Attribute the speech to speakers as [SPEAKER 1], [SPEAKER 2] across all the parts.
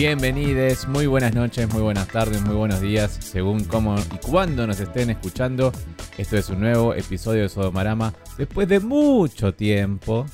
[SPEAKER 1] Bienvenidos, muy buenas noches, muy buenas tardes, muy buenos días, según cómo y cuándo nos estén escuchando. Esto es un nuevo episodio de Sodomarama después de mucho tiempo.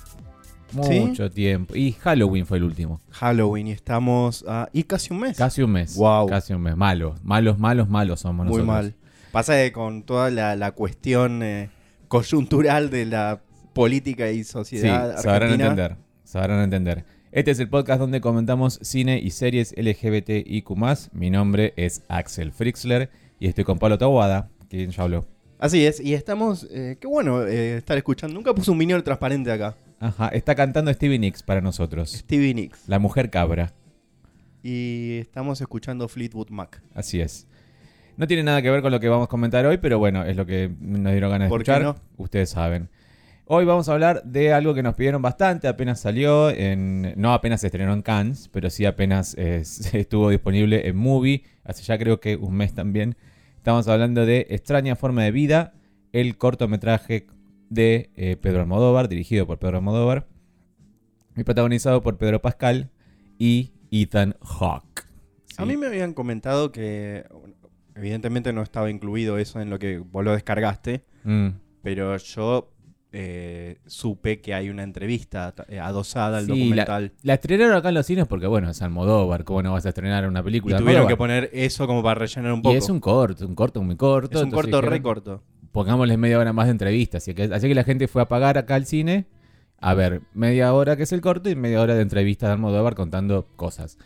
[SPEAKER 2] ¿Sí?
[SPEAKER 1] Mucho tiempo. Y Halloween fue el último.
[SPEAKER 2] Halloween y estamos y casi un mes.
[SPEAKER 1] Casi un mes.
[SPEAKER 2] Guau.
[SPEAKER 1] Casi un mes. Malos, malos, malos, malos somos
[SPEAKER 2] Muy
[SPEAKER 1] nosotros.
[SPEAKER 2] mal. Pasa que con toda la, la cuestión eh, coyuntural de la política y
[SPEAKER 1] Sí,
[SPEAKER 2] sociedad
[SPEAKER 1] sabrán
[SPEAKER 2] argentina.
[SPEAKER 1] entender. Sabrán entender. Este es el podcast donde comentamos cine y series LGBTIQ. Mi nombre es Axel Frixler y estoy con Pablo Tawada, quien ya habló.
[SPEAKER 2] Así es, y estamos... eh, qué bueno eh, estar escuchando. Nunca puse un minion transparente acá.
[SPEAKER 1] Ajá, está cantando Stevie Nicks para nosotros.
[SPEAKER 2] Stevie Nicks.
[SPEAKER 1] La mujer cabra.
[SPEAKER 2] Y estamos escuchando Fleetwood Mac.
[SPEAKER 1] Así es. No tiene nada que ver con lo que vamos a comentar hoy, pero bueno, es lo que nos dieron ganas de
[SPEAKER 2] ¿Por qué
[SPEAKER 1] escuchar.
[SPEAKER 2] no?
[SPEAKER 1] Ustedes saben. Hoy vamos a hablar de algo que nos pidieron bastante, apenas salió, en, no apenas se estrenó en Cannes, pero sí apenas eh, estuvo disponible en Movie, hace ya creo que un mes también. Estamos hablando de Extraña Forma de Vida, el cortometraje de eh, Pedro Almodóvar, dirigido por Pedro Almodóvar, y protagonizado por Pedro Pascal y Ethan Hawke.
[SPEAKER 2] A mí me habían comentado que... Evidentemente no estaba incluido eso en lo que vos lo descargaste.
[SPEAKER 1] Mm.
[SPEAKER 2] Pero yo eh, supe que hay una entrevista eh, adosada al
[SPEAKER 1] Sí,
[SPEAKER 2] documental.
[SPEAKER 1] La estrenaron acá en los cines porque, bueno, es Almodóvar. ¿Cómo no vas a estrenar una
[SPEAKER 2] Y
[SPEAKER 1] película? de
[SPEAKER 2] tuvieron que poner eso como para rellenar un
[SPEAKER 1] Y
[SPEAKER 2] poco.
[SPEAKER 1] es un corto, un corto muy corto.
[SPEAKER 2] Es un corto
[SPEAKER 1] dijeron,
[SPEAKER 2] re corto.
[SPEAKER 1] Pongámosle media hora más de entrevista. Así que, así que la gente fue a pagar acá al cine. A ver, media hora que es el corto y media hora de entrevista de Almodóvar contando cosas.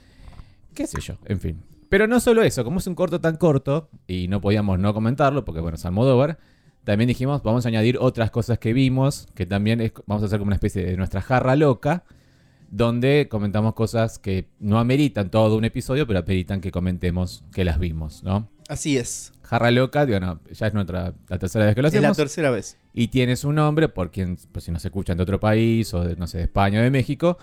[SPEAKER 1] Qué sé yo, en fin. Pero no solo eso, como es un corto tan corto, y no podíamos no comentarlo, porque bueno, es Almodóvar, también dijimos, vamos a añadir otras cosas que vimos, que también es- vamos a hacer como una especie de nuestra jarra loca, donde comentamos cosas que no ameritan todo un episodio, pero ameritan que comentemos que las vimos, ¿no?
[SPEAKER 2] Así es.
[SPEAKER 1] Jarra loca, digo, no, ya es nuestra, la tercera vez que lo
[SPEAKER 2] Es la
[SPEAKER 1] hacemos.
[SPEAKER 2] tercera vez.
[SPEAKER 1] y tiene su nombre, por quien, pues si nos escuchan de otro país, o de, no sé, de España o de México,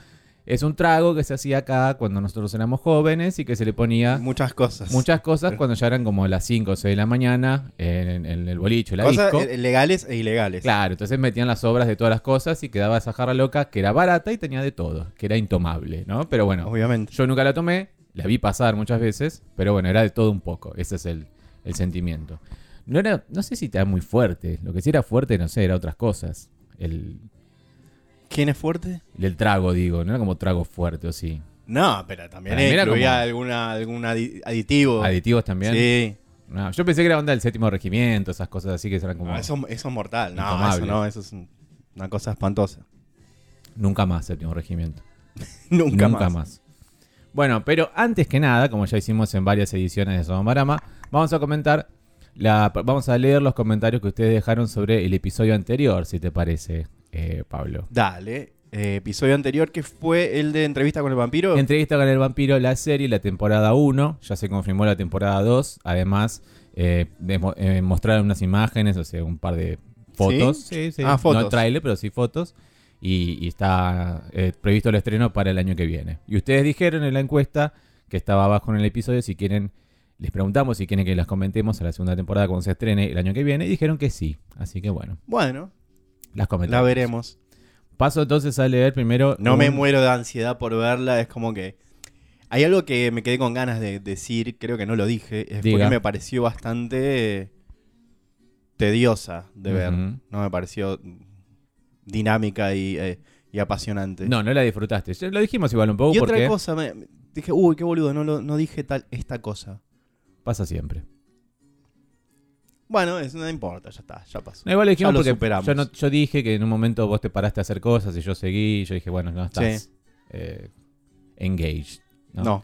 [SPEAKER 1] es un trago que se hacía acá cuando nosotros éramos jóvenes y que se le ponía
[SPEAKER 2] Muchas cosas.
[SPEAKER 1] muchas cosas cuando ya eran como las 5 o 6 de la mañana en, en el boliche, la
[SPEAKER 2] cosas
[SPEAKER 1] disco.
[SPEAKER 2] eh, legales e ilegales.
[SPEAKER 1] Claro, entonces metían las obras de todas las cosas y quedaba esa jarra loca que era barata y tenía de todo, que era intomable, ¿no? Pero bueno,
[SPEAKER 2] Obviamente.
[SPEAKER 1] yo nunca la tomé, la vi pasar muchas veces, pero bueno, era de todo un poco, ese es el, el sentimiento. No era, no sé si era muy fuerte, lo que sí era fuerte, no sé, era otras cosas. El,
[SPEAKER 2] ¿Quién es fuerte?
[SPEAKER 1] el trago, digo, no era como trago fuerte, o sí.
[SPEAKER 2] No, pero también
[SPEAKER 1] Para mí era
[SPEAKER 2] incluía
[SPEAKER 1] como-
[SPEAKER 2] alguna, algún adi- aditivo.
[SPEAKER 1] Aditivos también.
[SPEAKER 2] Sí.
[SPEAKER 1] No, yo pensé que era onda del séptimo regimiento, esas cosas así que eran como
[SPEAKER 2] No, eso, eso es mortal. No,
[SPEAKER 1] Intomable.
[SPEAKER 2] eso no, eso es un- una cosa espantosa.
[SPEAKER 1] nunca más séptimo regimiento.
[SPEAKER 2] Nunca,
[SPEAKER 1] Nunca
[SPEAKER 2] más.
[SPEAKER 1] Bueno, pero antes que nada, como ya hicimos en varias ediciones de Sodomarama, vamos a comentar, la, vamos a leer los comentarios que ustedes dejaron sobre el episodio anterior, si te parece, eh, Pablo.
[SPEAKER 2] Dale. Eh, episodio anterior que fue el de entrevista con el vampiro.
[SPEAKER 1] Entrevista con el vampiro, la serie, la temporada 1, ya se confirmó la temporada 2, además eh, eh, mostraron unas imágenes, o sea, un par de fotos.
[SPEAKER 2] ¿Sí?
[SPEAKER 1] Sí, sí.
[SPEAKER 2] Ah, fotos.
[SPEAKER 1] No trailer, pero sí fotos. Y, y está eh, previsto el estreno para el año que viene. Y ustedes dijeron en la encuesta que estaba abajo en el episodio si quieren, les preguntamos si quieren que las comentemos a la segunda temporada cuando se estrene el año que viene. Y dijeron que sí. Así que bueno,
[SPEAKER 2] Bueno,
[SPEAKER 1] las comentamos.
[SPEAKER 2] la veremos.
[SPEAKER 1] Paso entonces a leer primero.
[SPEAKER 2] No me muero de ansiedad por verla, es como que... Hay algo que me quedé con ganas de decir, creo que no lo dije, es
[SPEAKER 1] Diga.
[SPEAKER 2] porque me pareció bastante tediosa de ver. No me pareció dinámica y, eh, y apasionante.
[SPEAKER 1] No, no la disfrutaste. Lo dijimos igual un poco
[SPEAKER 2] y otra cosa, me, me- dije, uy, qué boludo, no, lo- no dije tal esta cosa.
[SPEAKER 1] pasa siempre.
[SPEAKER 2] Bueno, eso no importa, ya está, ya pasó.
[SPEAKER 1] No, igual dijimos
[SPEAKER 2] Ya lo
[SPEAKER 1] porque
[SPEAKER 2] superamos.
[SPEAKER 1] yo, no- yo dije que en un momento vos te paraste a hacer cosas y yo seguí y yo dije, bueno, no estás
[SPEAKER 2] Sí.
[SPEAKER 1] eh, engaged. ¿no?
[SPEAKER 2] No.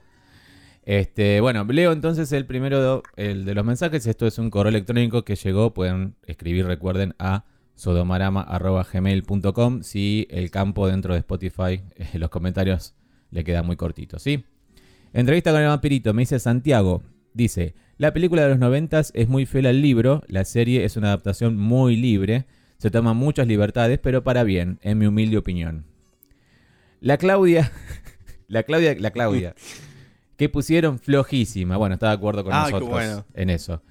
[SPEAKER 1] Este, bueno, leo entonces el primero, el de los mensajes. Esto es un correo electrónico que llegó. Pueden escribir, recuerden, a sodomarama.gmail.com si el campo dentro de Spotify, eh, los comentarios le queda muy cortito, ¿sí? Entrevista con el vampirito, me dice Santiago. Dice, la película de los noventas es muy fiel al libro, la serie es una adaptación muy libre, se toman muchas libertades, pero para bien, en mi humilde opinión. La Claudia, la Claudia, la Claudia, que pusieron flojísima. Bueno, está de acuerdo con
[SPEAKER 2] Ah,
[SPEAKER 1] nosotros
[SPEAKER 2] bueno.
[SPEAKER 1] en eso.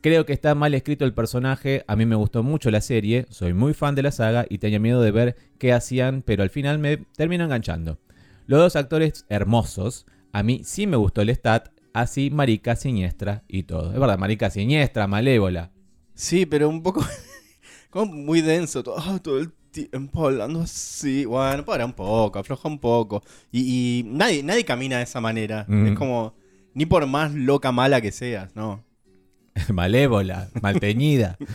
[SPEAKER 1] Creo que está mal escrito el personaje. A mí me gustó mucho la serie. Soy muy fan de la saga y tenía miedo de ver qué hacían, pero al final me terminó enganchando. Los dos actores hermosos. a mí sí me gustó el stat, así marica siniestra y todo. Es verdad, marica siniestra, malévola.
[SPEAKER 2] Sí, pero un poco. como muy denso. Todo, ah, todo el tiempo hablando así. Bueno, para un poco, afloja un poco. Y, y nadie, nadie camina de esa manera.
[SPEAKER 1] Mm.
[SPEAKER 2] Es como. Ni por más loca mala que seas, ¿no?
[SPEAKER 1] malévola, malteñida.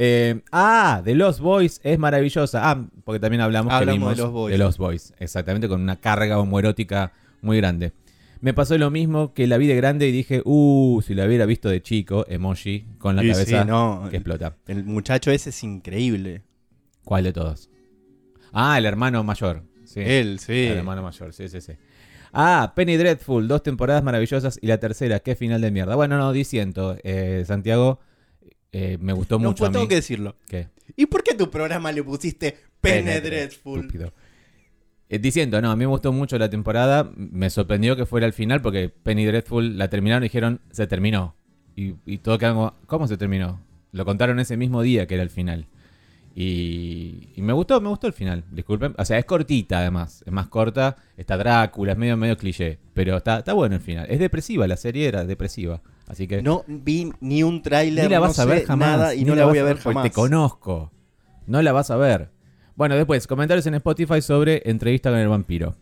[SPEAKER 1] Eh, ah, The Lost Boys es maravillosa. Ah, porque también hablamos, que
[SPEAKER 2] Hablamos de
[SPEAKER 1] vimos
[SPEAKER 2] Lost Boys.
[SPEAKER 1] de Lost Boys. Exactamente, con una carga homoerótica muy grande. Me pasó lo mismo que la vi de grande y dije, uh, si la hubiera visto de chico, emoji, con la
[SPEAKER 2] Y
[SPEAKER 1] cabeza
[SPEAKER 2] no.
[SPEAKER 1] que explota.
[SPEAKER 2] El muchacho ese es increíble.
[SPEAKER 1] ¿Cuál de todos? Ah, el hermano mayor. Sí.
[SPEAKER 2] Él, sí.
[SPEAKER 1] El hermano mayor, sí, sí, sí. Ah, Penny Dreadful, dos temporadas maravillosas y la tercera, qué final de mierda. Bueno, no, diciendo, eh, Santiago, eh, me gustó
[SPEAKER 2] No,
[SPEAKER 1] mucho
[SPEAKER 2] pues
[SPEAKER 1] a
[SPEAKER 2] tengo
[SPEAKER 1] mí.
[SPEAKER 2] que decirlo.
[SPEAKER 1] ¿Qué?
[SPEAKER 2] ¿Y por qué tu programa le pusiste Pene Dreadful?
[SPEAKER 1] Estúpido. Eh, diciendo, no, a mí me gustó mucho la temporada. Me sorprendió que fuera el final porque Penny Dreadful la terminaron y dijeron, se terminó. Y, y todo quedó ¿cómo se terminó? Lo contaron ese mismo día que era el final. Y, y me gustó, me gustó el final. Disculpen. O sea, es cortita además. Es más corta. Está Drácula, es medio, medio cliché. Pero está, está bueno el final. Es depresiva, la serie era depresiva. Así que...
[SPEAKER 2] No vi ni un tráiler,
[SPEAKER 1] Ni la
[SPEAKER 2] no
[SPEAKER 1] vas a ver jamás.
[SPEAKER 2] nada y
[SPEAKER 1] ni
[SPEAKER 2] no la, voy a ver jamás.
[SPEAKER 1] Te conozco. No la vas a ver. Bueno, después, comentarios en Spotify sobre entrevista con el vampiro.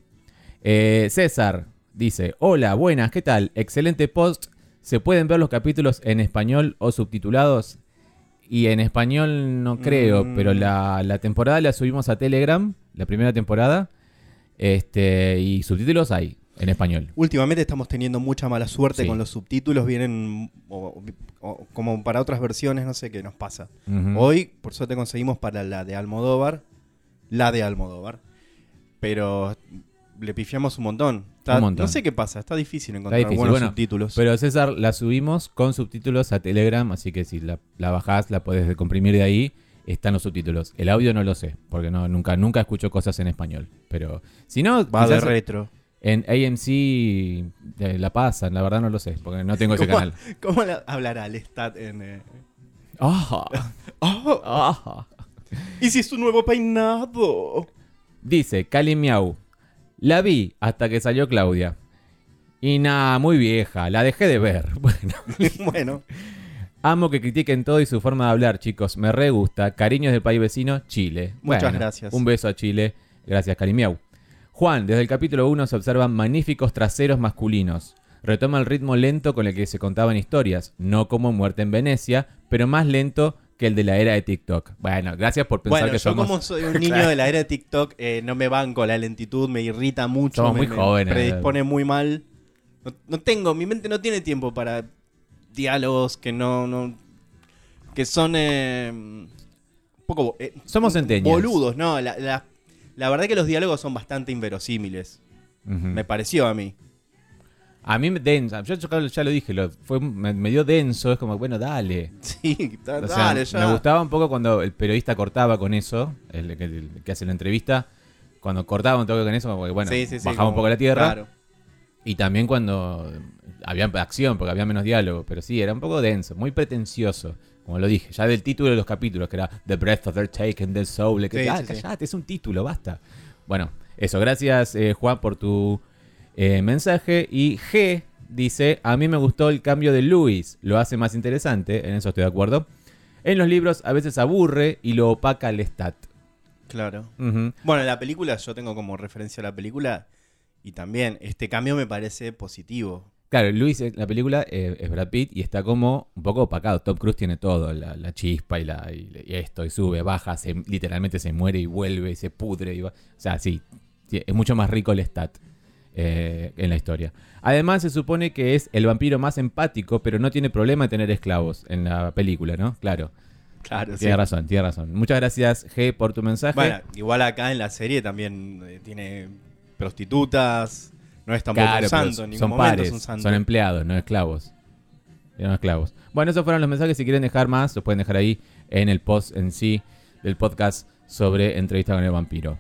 [SPEAKER 1] Eh, César dice: Hola, buenas, ¿qué tal? Excelente post. ¿Se pueden ver los capítulos en español o subtitulados? Y en español no creo,
[SPEAKER 2] Mm.
[SPEAKER 1] pero la, la temporada la subimos a Telegram, la primera temporada. Este, y subtítulos hay en español.
[SPEAKER 2] Últimamente estamos teniendo mucha mala suerte
[SPEAKER 1] Sí.
[SPEAKER 2] con los subtítulos, vienen o- o- como para otras versiones, no sé qué nos pasa. Hoy, por suerte, conseguimos para la de Almodóvar, la de Almodóvar, pero le pifiamos un montón. Está-
[SPEAKER 1] Un montón.
[SPEAKER 2] No sé qué pasa, está difícil encontrar
[SPEAKER 1] difícil,
[SPEAKER 2] buenos
[SPEAKER 1] bueno,
[SPEAKER 2] subtítulos.
[SPEAKER 1] Pero César, la subimos con subtítulos a Telegram, así que si la, la bajás, la podés comprimir de ahí, están los subtítulos. El audio no lo sé, porque no, nunca, nunca escucho cosas en español. Pero si no,
[SPEAKER 2] Va de retro.
[SPEAKER 1] en AMC eh, la pasan, la verdad no lo sé, porque no tengo ese
[SPEAKER 2] ¿Cómo,
[SPEAKER 1] canal.
[SPEAKER 2] cómo la- hablará el stat en... eh?
[SPEAKER 1] Ah,
[SPEAKER 2] ¡Oh!
[SPEAKER 1] ah.
[SPEAKER 2] ¿Y si es un nuevo peinado?
[SPEAKER 1] Dice Cali Miau, la vi hasta que salió Claudia. Y nada, muy vieja, la dejé de ver. Bueno.
[SPEAKER 2] bueno,
[SPEAKER 1] Amo que critiquen todo y su forma de hablar, chicos. Me re gusta. Cariños del país vecino, Chile.
[SPEAKER 2] Muchas
[SPEAKER 1] Bueno,
[SPEAKER 2] gracias.
[SPEAKER 1] Un beso a Chile. Gracias, Calimiau. Juan, desde el capítulo 1 se observan magníficos traseros masculinos. Retoma el ritmo lento con el que se contaban historias, no como Muerte en Venecia, pero más lento que el de la era de TikTok. Bueno, gracias por pensar
[SPEAKER 2] bueno
[SPEAKER 1] que
[SPEAKER 2] yo
[SPEAKER 1] somos...
[SPEAKER 2] como soy un niño de la era de TikTok, eh, no me banco la lentitud, me irrita mucho,
[SPEAKER 1] Somos
[SPEAKER 2] me,
[SPEAKER 1] muy
[SPEAKER 2] me
[SPEAKER 1] jóvenes.
[SPEAKER 2] predispone muy mal. No, no tengo, mi mente no tiene tiempo para diálogos que no... no que son... eh, un poco... eh,
[SPEAKER 1] Somos centennials.
[SPEAKER 2] Boludos, no, la, la- la verdad que los diálogos son bastante inverosímiles, me pareció a mí.
[SPEAKER 1] A mí me densa, yo ya lo dije, lo- fue, me, me dio denso, es como, bueno, dale.
[SPEAKER 2] Sí, da-
[SPEAKER 1] O sea,
[SPEAKER 2] dale, ya.
[SPEAKER 1] Me gustaba un poco cuando el periodista cortaba con eso, el que, el que hace la entrevista, cuando cortaba un toque con eso, como que, bueno,
[SPEAKER 2] Sí, sí, sí,
[SPEAKER 1] bajaba un poco la tierra.
[SPEAKER 2] claro.
[SPEAKER 1] Y también cuando había acción, porque había menos diálogo, pero sí, era un poco denso, muy pretencioso. Como lo dije, ya del título de los capítulos, que era The Breath of Their Taken, The Soul, que ah, callate, es un título, basta. Bueno, eso, gracias eh, Juan por tu eh, mensaje. Y G dice, a mí me gustó el cambio de Luis, lo hace más interesante, en eso estoy de acuerdo. En los libros a veces aburre y lo opaca el stat.
[SPEAKER 2] Claro. Bueno, la película, yo tengo como referencia a la película y también este cambio me parece positivo.
[SPEAKER 1] Claro, Luis en la película eh, es Brad Pitt y está como un poco opacado. Tom Cruise tiene todo, la, la chispa y, la, y, y esto, y sube, baja, se, literalmente se muere y vuelve y se pudre. Y va. O sea, sí, sí, es mucho más rico el stat eh, en la historia. Además, se supone que es el vampiro más empático, pero no tiene problema en tener esclavos en la película, ¿no? Claro,
[SPEAKER 2] Claro, sí.
[SPEAKER 1] tiene razón, tiene razón. Muchas gracias, G, por tu mensaje.
[SPEAKER 2] Bueno, igual acá en la serie también eh, tiene prostitutas, no es tampoco
[SPEAKER 1] Claro,
[SPEAKER 2] un santo, en ningún
[SPEAKER 1] son
[SPEAKER 2] momento
[SPEAKER 1] pares,
[SPEAKER 2] es un santo.
[SPEAKER 1] son empleados, no esclavos. No esclavos. Bueno, esos fueron los mensajes. Si quieren dejar más, los pueden dejar ahí en el post en sí del podcast sobre entrevista con el vampiro.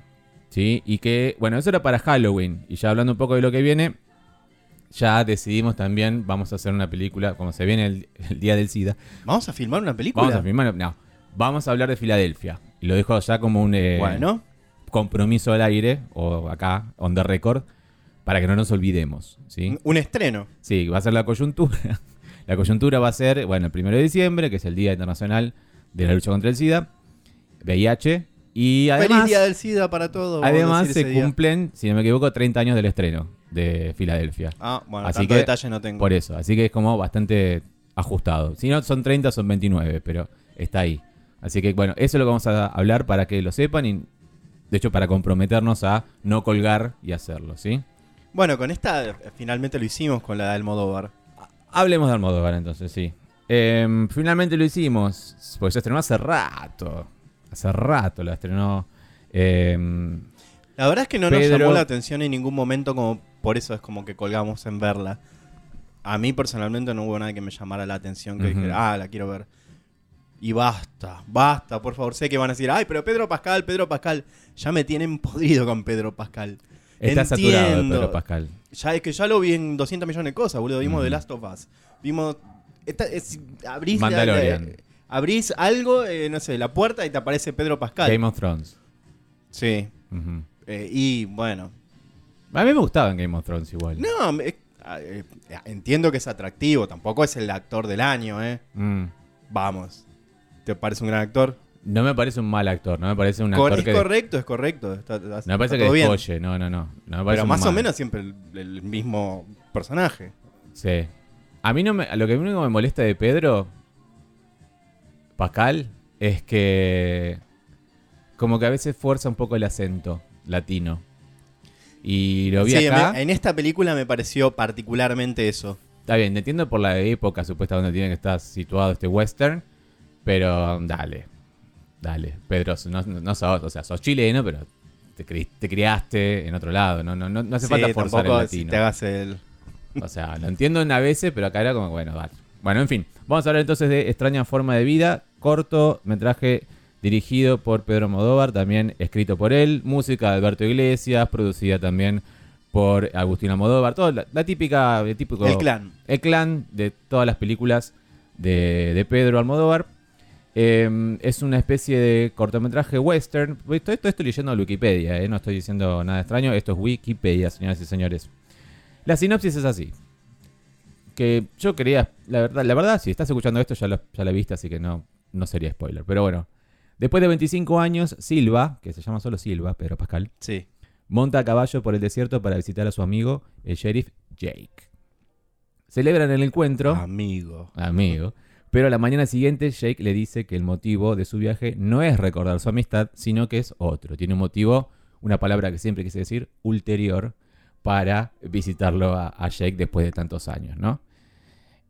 [SPEAKER 1] ¿Sí? Y que, bueno, eso era para Halloween. Y ya hablando un poco de lo que viene, ya decidimos también, vamos a hacer una película, como se viene el, el día del SIDA.
[SPEAKER 2] ¿Vamos a filmar una película?
[SPEAKER 1] Vamos a filmar, no, vamos a hablar de Filadelfia. Y lo dejo ya como un eh,
[SPEAKER 2] Bueno,
[SPEAKER 1] compromiso al aire, o acá, on the record, para que no nos olvidemos, ¿sí?
[SPEAKER 2] Un- Un estreno.
[SPEAKER 1] Sí, va a ser la coyuntura. La coyuntura va a ser, bueno, el primero de diciembre, que es el Día Internacional de la Lucha contra el SIDA, VIH, y
[SPEAKER 2] Feliz
[SPEAKER 1] además,
[SPEAKER 2] Día del SIDA para todos.
[SPEAKER 1] además se cumplen, si no me equivoco, 30 años del estreno de Filadelfia.
[SPEAKER 2] Ah, bueno,
[SPEAKER 1] Así
[SPEAKER 2] tanto
[SPEAKER 1] que-
[SPEAKER 2] detalle no tengo.
[SPEAKER 1] Por eso, así que es como bastante ajustado. Si no son 30, son 29, pero está ahí. Así que bueno, eso es lo que vamos a hablar para que lo sepan y de hecho para comprometernos a no colgar y hacerlo, ¿sí?
[SPEAKER 2] Bueno, con esta eh, finalmente lo hicimos con la del Almodóvar.
[SPEAKER 1] Hablemos de Almodóvar entonces, sí. Em, finalmente lo hicimos, pues se estrenó hace rato. Hace rato la estrenó. em,
[SPEAKER 2] La verdad es que no nos llamó la atención en ningún momento, como por eso es como que colgamos en verla. A mí personalmente no hubo nada que me llamara la atención, que dijera, ah, la quiero ver. Y basta, basta, por favor. Sé que van a decir, ay, pero Pedro Pascal, Pedro Pascal. Ya me tienen podrido con Pedro Pascal.
[SPEAKER 1] está saturado de. Pedro Pascal.
[SPEAKER 2] Ya es que ya lo vi en 200 millones de cosas, boludo. Vimos. The Last of Us. Vimos. esta- es-
[SPEAKER 1] Mandalorian.
[SPEAKER 2] la- abrís algo, eh, no sé, la puerta y te aparece Pedro Pascal.
[SPEAKER 1] Game of Thrones.
[SPEAKER 2] Sí. Eh, y bueno.
[SPEAKER 1] A mí me gustaba en Game of Thrones igual.
[SPEAKER 2] No, me- eh, entiendo que es atractivo. Tampoco es el actor del año, ¿eh?
[SPEAKER 1] Mm.
[SPEAKER 2] Vamos. ¿Te parece un gran actor?
[SPEAKER 1] No me parece un mal actor, no me parece un actor
[SPEAKER 2] es
[SPEAKER 1] que...
[SPEAKER 2] correcto, es correcto. Está, está-
[SPEAKER 1] No me parece que descolle, no, no, no. no me parece
[SPEAKER 2] Pero más o menos siempre el, el mismo personaje.
[SPEAKER 1] Sí. A mí no me, lo que único me molesta de Pedro Pascal es que como que a veces fuerza un poco el acento latino. Y lo vi
[SPEAKER 2] Sí,
[SPEAKER 1] acá.
[SPEAKER 2] me- en esta película me pareció particularmente eso.
[SPEAKER 1] Está bien, entiendo por la época supuesta donde tiene que estar situado este western, pero dale. Dale, Pedro, no, no, sos, o sea, sos chileno, pero te, cri- te criaste en otro lado, no, no, no, no hace
[SPEAKER 2] Sí,
[SPEAKER 1] falta forzar el
[SPEAKER 2] tampoco si
[SPEAKER 1] latino.
[SPEAKER 2] te hagas el...
[SPEAKER 1] O sea, lo entiendo en a veces, pero acá era como, bueno, vale. Bueno, en fin, vamos a hablar entonces de Extraña Forma de Vida, corto metraje dirigido por Pedro Modóvar, también escrito por él, música de Alberto Iglesias, producida también por Agustina Modóvar, toda la, la típica, el típico
[SPEAKER 2] El clan.
[SPEAKER 1] el clan de todas las películas de, de Pedro Almodóvar. Eh, es una especie de cortometraje western. Todo esto estoy leyendo en Wikipedia, eh, no estoy diciendo nada extraño. Esto es Wikipedia, señoras y señores. La sinopsis es así. Que yo quería, la verdad, la verdad, si estás escuchando esto ya lo, ya la viste, así que no, no sería spoiler. Pero bueno, después de 25 años, Silva, que se llama solo Silva, Pedro Pascal,
[SPEAKER 2] Sí.
[SPEAKER 1] monta a caballo por el desierto para visitar a su amigo, el sheriff Jake. Celebran el encuentro,
[SPEAKER 2] Amigo.
[SPEAKER 1] amigo, pero a la mañana siguiente Jake le dice que el motivo de su viaje no es recordar su amistad, sino que es otro. Tiene un motivo, una palabra que siempre quise decir, ulterior, para visitarlo a, a Jake después de tantos años, ¿no?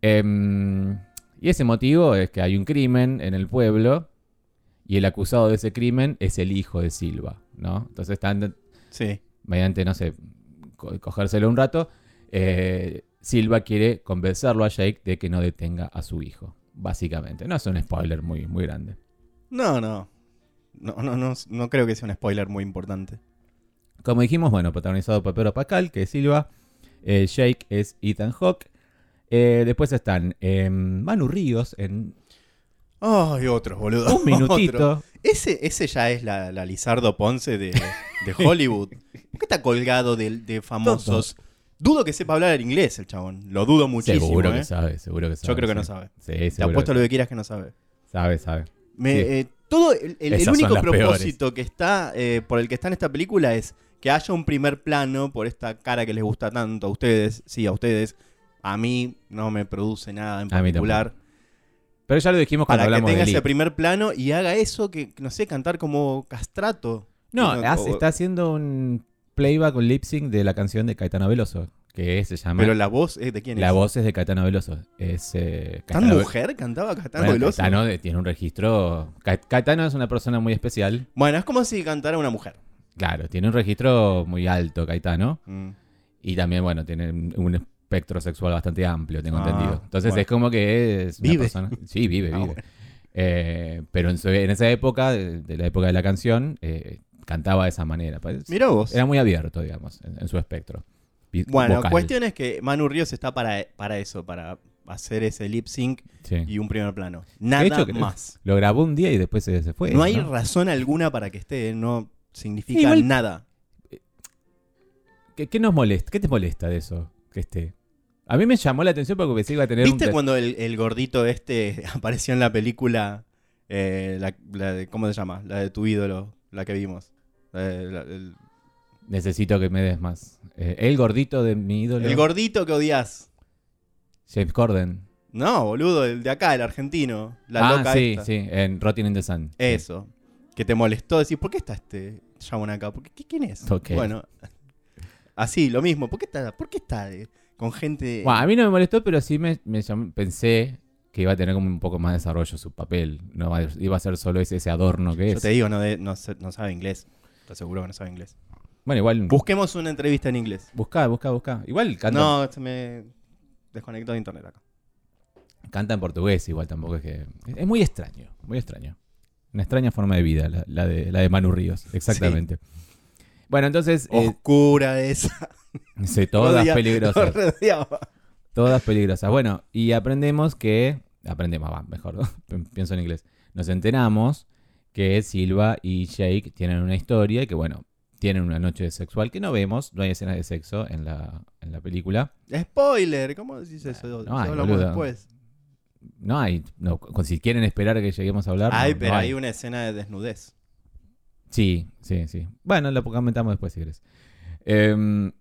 [SPEAKER 1] Em, y ese motivo es que hay un crimen en el pueblo y el acusado de ese crimen es el hijo de Silva, ¿no? Entonces están
[SPEAKER 2] Sí.
[SPEAKER 1] mediante, no sé, co- cogérselo un rato, eh, Silva quiere convencerlo a Jake de que no detenga a su hijo, básicamente. No es un spoiler muy, muy grande.
[SPEAKER 2] No, no. No, no, no, no creo que sea un spoiler muy importante.
[SPEAKER 1] Como dijimos, bueno, protagonizado por Pedro Pascal, que es Silva, eh, Jake es Ethan Hawke. Eh, después están eh, Manu Ríos en
[SPEAKER 2] Ay, otros, boludo.
[SPEAKER 1] un minutito.
[SPEAKER 2] Otro. Ese, ese ya es la, la Lizardo Ponce de, de Hollywood. ¿Por qué está colgado de, de famosos? Dudo que sepa hablar inglés el chabón. Lo dudo muchísimo.
[SPEAKER 1] seguro
[SPEAKER 2] ¿eh?
[SPEAKER 1] que sabe, seguro que sabe.
[SPEAKER 2] Yo creo que no sabe.
[SPEAKER 1] Sí,
[SPEAKER 2] Te apuesto
[SPEAKER 1] que
[SPEAKER 2] lo que quieras que no sabe.
[SPEAKER 1] sabe, sabe.
[SPEAKER 2] Me,
[SPEAKER 1] Sí.
[SPEAKER 2] eh, todo el, el- el único propósito que está eh, por el que está en esta película es que haya un primer plano por esta cara que les gusta tanto a ustedes, sí, a ustedes. A mí no me produce nada en particular.
[SPEAKER 1] Pero ya lo dijimos cuando
[SPEAKER 2] Para que
[SPEAKER 1] hablamos
[SPEAKER 2] tenga
[SPEAKER 1] de
[SPEAKER 2] ese
[SPEAKER 1] Lee.
[SPEAKER 2] primer plano y haga eso que, no sé, cantar como castrato.
[SPEAKER 1] No, hace- está haciendo un playback con lip sync de la canción de Caetano Veloso, que se llama...
[SPEAKER 2] Pero la voz es de quién
[SPEAKER 1] La
[SPEAKER 2] es.
[SPEAKER 1] voz es de Caetano Veloso. Es, eh,
[SPEAKER 2] ¿Tan
[SPEAKER 1] Caetano-
[SPEAKER 2] mujer cantaba Caetano
[SPEAKER 1] Bueno,
[SPEAKER 2] Veloso?
[SPEAKER 1] Caetano de- tiene un registro. Ca- Caetano es una persona muy especial.
[SPEAKER 2] Bueno, es como si cantara una mujer.
[SPEAKER 1] Claro, tiene un registro muy alto, Caetano.
[SPEAKER 2] Mm.
[SPEAKER 1] Y también, bueno, tiene un un espectro sexual bastante amplio, tengo
[SPEAKER 2] Ah,
[SPEAKER 1] entendido. Entonces
[SPEAKER 2] bueno.
[SPEAKER 1] es como que es una
[SPEAKER 2] Vive.
[SPEAKER 1] persona. Sí, vive,
[SPEAKER 2] Ah,
[SPEAKER 1] vive.
[SPEAKER 2] bueno.
[SPEAKER 1] Eh, pero en, su- en esa época, de, la época de la canción, eh, cantaba de esa manera. Pues,
[SPEAKER 2] Mirá vos.
[SPEAKER 1] Era muy abierto, digamos, en, en su espectro.
[SPEAKER 2] Bueno,
[SPEAKER 1] vocal.
[SPEAKER 2] cuestión es que Manu Ríos está para, para eso, para hacer ese lip sync
[SPEAKER 1] Sí.
[SPEAKER 2] y un primer plano.
[SPEAKER 1] De
[SPEAKER 2] Nada
[SPEAKER 1] hecho,
[SPEAKER 2] más.
[SPEAKER 1] Lo grabó un día y después se, se fue.
[SPEAKER 2] No hay razón alguna para que esté, no significa
[SPEAKER 1] Igual-
[SPEAKER 2] nada.
[SPEAKER 1] ¿qué, qué nos molesta? ¿Qué te molesta de eso que esté? A mí me llamó la atención porque pensé que iba a tener.
[SPEAKER 2] ¿Viste
[SPEAKER 1] te-
[SPEAKER 2] cuando el, el gordito este apareció en la película? eh, la, la de- ¿Cómo se llama? La de tu ídolo, la que vimos. La de- la- el,
[SPEAKER 1] Necesito que me des más. Eh, el gordito de mi ídolo.
[SPEAKER 2] el gordito que odias.
[SPEAKER 1] James Corden.
[SPEAKER 2] No, boludo, el de acá, el argentino. La
[SPEAKER 1] ah,
[SPEAKER 2] loca
[SPEAKER 1] sí,
[SPEAKER 2] esta.
[SPEAKER 1] sí, en Rotting in the Sun.
[SPEAKER 2] Eso. Que te molestó decir, ¿por qué está este chabón acá? ¿Por qué, ¿qué- ¿Quién es?
[SPEAKER 1] Ok.
[SPEAKER 2] Bueno, así, lo mismo. ¿Por qué está, por qué está eh, con gente...
[SPEAKER 1] Bueno, a mí no me molestó, pero sí me, me llamó- pensé que iba a tener como un poco más de desarrollo su papel. No va- iba a ser solo ese, ese adorno que
[SPEAKER 2] Yo
[SPEAKER 1] es.
[SPEAKER 2] te digo, no, de- no, sé- no sabe inglés. Te aseguro que no sabe inglés.
[SPEAKER 1] Bueno, igual.
[SPEAKER 2] Busquemos una entrevista en inglés.
[SPEAKER 1] Busca, busca, busca. Igual canta,
[SPEAKER 2] No, se me desconectó de internet acá.
[SPEAKER 1] canta en portugués, igual tampoco es que. Es muy extraño, muy extraño. Una extraña forma de vida, la, la de, la de Manu Ríos, exactamente. Bueno, entonces, eh,
[SPEAKER 2] Oscura esa.
[SPEAKER 1] sí, todas peligrosas. Todas peligrosas. Bueno, y aprendemos que. Aprendemos, va, mejor, pienso en inglés. Nos enteramos que Silva y Jake tienen una historia y que, bueno, tienen una noche sexual que no vemos, no hay escenas de sexo en la, en la película.
[SPEAKER 2] Spoiler, ¿cómo decís eso?
[SPEAKER 1] No hay,
[SPEAKER 2] hablamos
[SPEAKER 1] boludo.
[SPEAKER 2] después.
[SPEAKER 1] No hay, no, si quieren esperar a que lleguemos a hablar. no-
[SPEAKER 2] Ay,
[SPEAKER 1] no
[SPEAKER 2] pero
[SPEAKER 1] hay.
[SPEAKER 2] hay una escena de desnudez.
[SPEAKER 1] Sí, sí, sí. Bueno, lo comentamos después si querés. Em,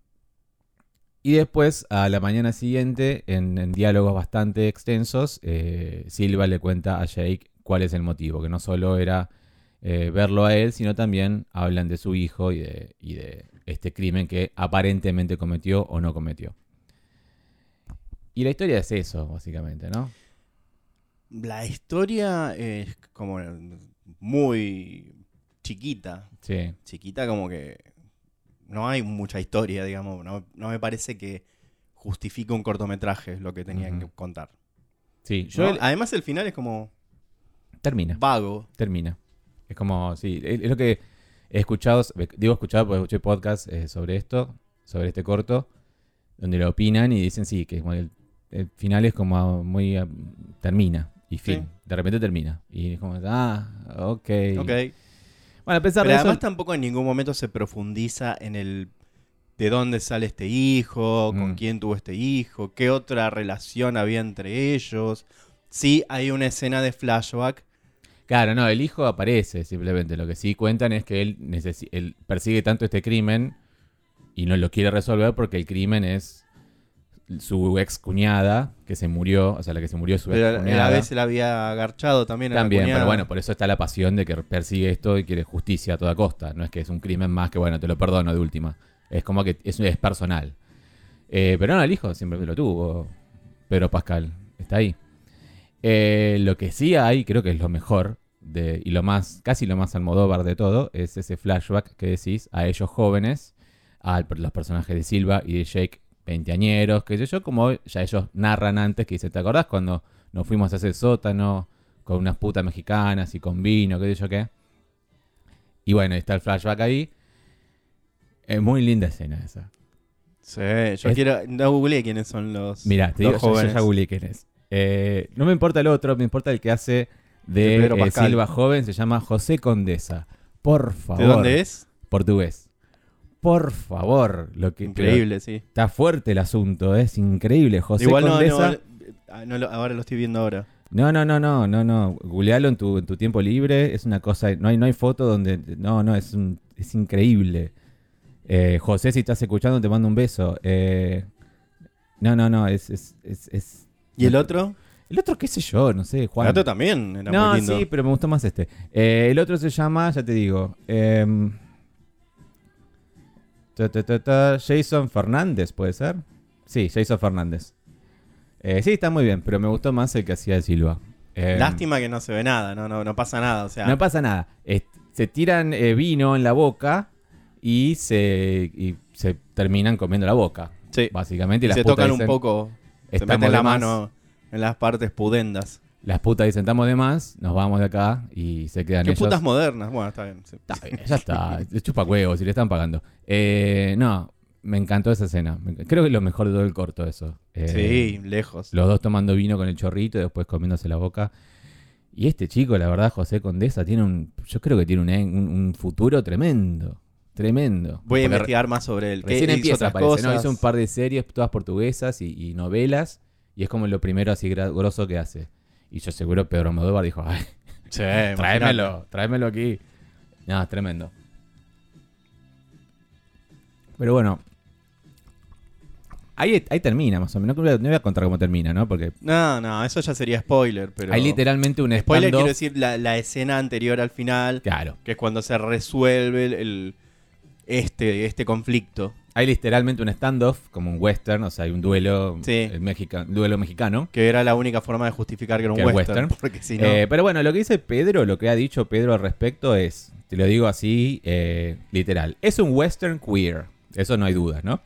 [SPEAKER 1] y después, a la mañana siguiente, en, diálogos bastante extensos, eh, Silva le cuenta a Jake cuál es el motivo, que no solo era eh, verlo a él, sino también hablan de su hijo y de este crimen que aparentemente cometió o no cometió. Y la historia es eso, básicamente, ¿no?
[SPEAKER 2] La historia es como muy chiquita.
[SPEAKER 1] Sí.
[SPEAKER 2] Chiquita como que no hay mucha historia, digamos. No, no me parece que justifique un cortometraje lo que tenían que contar.
[SPEAKER 1] Sí, yo
[SPEAKER 2] ¿no?
[SPEAKER 1] el-
[SPEAKER 2] Además el final es como
[SPEAKER 1] termina.
[SPEAKER 2] vago.
[SPEAKER 1] termina. Es como, sí, es lo que he escuchado, digo escuchado porque escuché podcast eh, sobre esto, sobre este corto, donde lo opinan y dicen sí, que el, el final es como muy... ah, termina y fin.
[SPEAKER 2] Sí.
[SPEAKER 1] De repente termina. Y es como, ah, ok.
[SPEAKER 2] Ok.
[SPEAKER 1] Bueno, a pesar
[SPEAKER 2] Pero
[SPEAKER 1] de
[SPEAKER 2] además
[SPEAKER 1] eso...
[SPEAKER 2] tampoco en ningún momento se profundiza en el de dónde sale este hijo, con
[SPEAKER 1] Mm.
[SPEAKER 2] quién tuvo este hijo, qué otra relación había entre ellos. Sí, hay una escena de flashback.
[SPEAKER 1] Claro, no, el hijo aparece simplemente. Lo que sí cuentan es que él persigue tanto este crimen y no lo quiere resolver porque el crimen es su ex cuñada que se murió, o sea, la que se murió su ex
[SPEAKER 2] Pero a
[SPEAKER 1] cuñada.
[SPEAKER 2] la vez se la había agarchado también a la
[SPEAKER 1] También,
[SPEAKER 2] cuñada.
[SPEAKER 1] pero bueno, por eso está la pasión de que persigue esto y quiere justicia a toda costa. No es que es un crimen más que, bueno, te lo perdono de última. Es como que es, es personal. Eh, pero no, el hijo siempre lo tuvo. Pedro Pascal está ahí. Eh, lo que sí hay, creo que es lo mejor de, y lo más, casi lo más almodóvar de todo, es ese flashback que decís a ellos jóvenes, a los personajes de Silva y de Jake, veinteañeros, que sé yo, como ya ellos narran antes, que dicen, ¿te acordás cuando nos fuimos a ese sótano con unas putas mexicanas y con vino, qué sé yo qué? Y bueno, está el flashback ahí. Es muy linda escena esa.
[SPEAKER 2] Sí, yo
[SPEAKER 1] Es-
[SPEAKER 2] quiero. No googleé quiénes son los,
[SPEAKER 1] Mira, te
[SPEAKER 2] los
[SPEAKER 1] digo, yo- yo
[SPEAKER 2] jóvenes.
[SPEAKER 1] ya googleé quién es. Eh, no me importa el otro, me importa el que hace de, eh. Silva Joven, se llama José Condesa. Por favor.
[SPEAKER 2] ¿De dónde es?
[SPEAKER 1] Portugués. Por favor. Lo que,
[SPEAKER 2] Increíble, sí.
[SPEAKER 1] Está fuerte el asunto, es increíble. José
[SPEAKER 2] Igual no,
[SPEAKER 1] Condesa.
[SPEAKER 2] no, ah, no ahora lo estoy viendo ahora.
[SPEAKER 1] No, no, no, no, no, no. Googlealo en tu, en tu tiempo libre. Es una cosa. No hay, no hay foto donde. No, no, es, un- es increíble. Eh, José, si estás escuchando, te mando un beso. Eh, no, no, no, es. es, es, es-
[SPEAKER 2] ¿Y el otro?
[SPEAKER 1] El otro, qué sé yo, no sé, Juan.
[SPEAKER 2] El otro también era
[SPEAKER 1] no,
[SPEAKER 2] muy lindo.
[SPEAKER 1] sí, pero me gustó más este. Eh, el otro se llama, ya te digo. Ta, ta, ta, ta, Jason Fernández, ¿puede ser? Sí, Jason Fernández. Eh, sí, está muy bien, pero me gustó más el que hacía de Silva. Em,
[SPEAKER 2] Lástima que no se ve nada, no, no, no pasa nada. O sea,
[SPEAKER 1] No pasa nada. Es- se tiran eh, vino en la boca y se, y se terminan comiendo la boca,
[SPEAKER 2] sí.
[SPEAKER 1] básicamente. Y
[SPEAKER 2] Y
[SPEAKER 1] las
[SPEAKER 2] se tocan un poco, se
[SPEAKER 1] "Estamos
[SPEAKER 2] meten la
[SPEAKER 1] más".
[SPEAKER 2] mano en las partes pudendas.
[SPEAKER 1] Las putas dicen, estamos de más, nos vamos de acá y se quedan
[SPEAKER 2] ¿Qué
[SPEAKER 1] ellos.
[SPEAKER 2] putas modernas? Bueno, está bien. sí.
[SPEAKER 1] Está bien, ya está, le chupa huevos y le están pagando. Eh, no, me encantó esa escena. Me enc- Creo que es lo mejor de todo el corto eso. Eh,
[SPEAKER 2] Sí, lejos.
[SPEAKER 1] Los dos tomando vino con el chorrito y después comiéndose la boca. Y este chico, la verdad, José Condesa, tiene un. Yo creo que tiene un, un- un futuro tremendo. Tremendo.
[SPEAKER 2] Voy a
[SPEAKER 1] Porque
[SPEAKER 2] investigar más sobre él. ¿Qué
[SPEAKER 1] Recién
[SPEAKER 2] hizo
[SPEAKER 1] empieza,
[SPEAKER 2] otras
[SPEAKER 1] parece, ¿no?
[SPEAKER 2] cosas?
[SPEAKER 1] Hizo un par de series, todas portuguesas y, y novelas, y es como lo primero así gra- grosso que hace. Y yo seguro Pedro Almodóvar dijo, ay,
[SPEAKER 2] Sí,
[SPEAKER 1] tráemelo, tráemelo aquí. No, es tremendo. Pero bueno, ahí, ahí termina más o menos. No voy a- no voy a contar cómo termina, ¿no? Porque
[SPEAKER 2] No, no, eso ya sería spoiler, pero...
[SPEAKER 1] hay literalmente un
[SPEAKER 2] Spoiler quiero decir la, la escena anterior al final,
[SPEAKER 1] Claro,
[SPEAKER 2] que es cuando se resuelve el, el- este, este conflicto.
[SPEAKER 1] Hay literalmente un standoff, como un western, o sea, hay un duelo,
[SPEAKER 2] Sí.
[SPEAKER 1] el mexica- duelo mexicano.
[SPEAKER 2] Que era la única forma de justificar que era un
[SPEAKER 1] Que
[SPEAKER 2] western,
[SPEAKER 1] western.
[SPEAKER 2] Porque si no...
[SPEAKER 1] Eh, pero bueno, lo que dice Pedro, lo que ha dicho Pedro al respecto es, te lo digo así, eh, literal, es un western queer, eso no hay dudas, ¿no?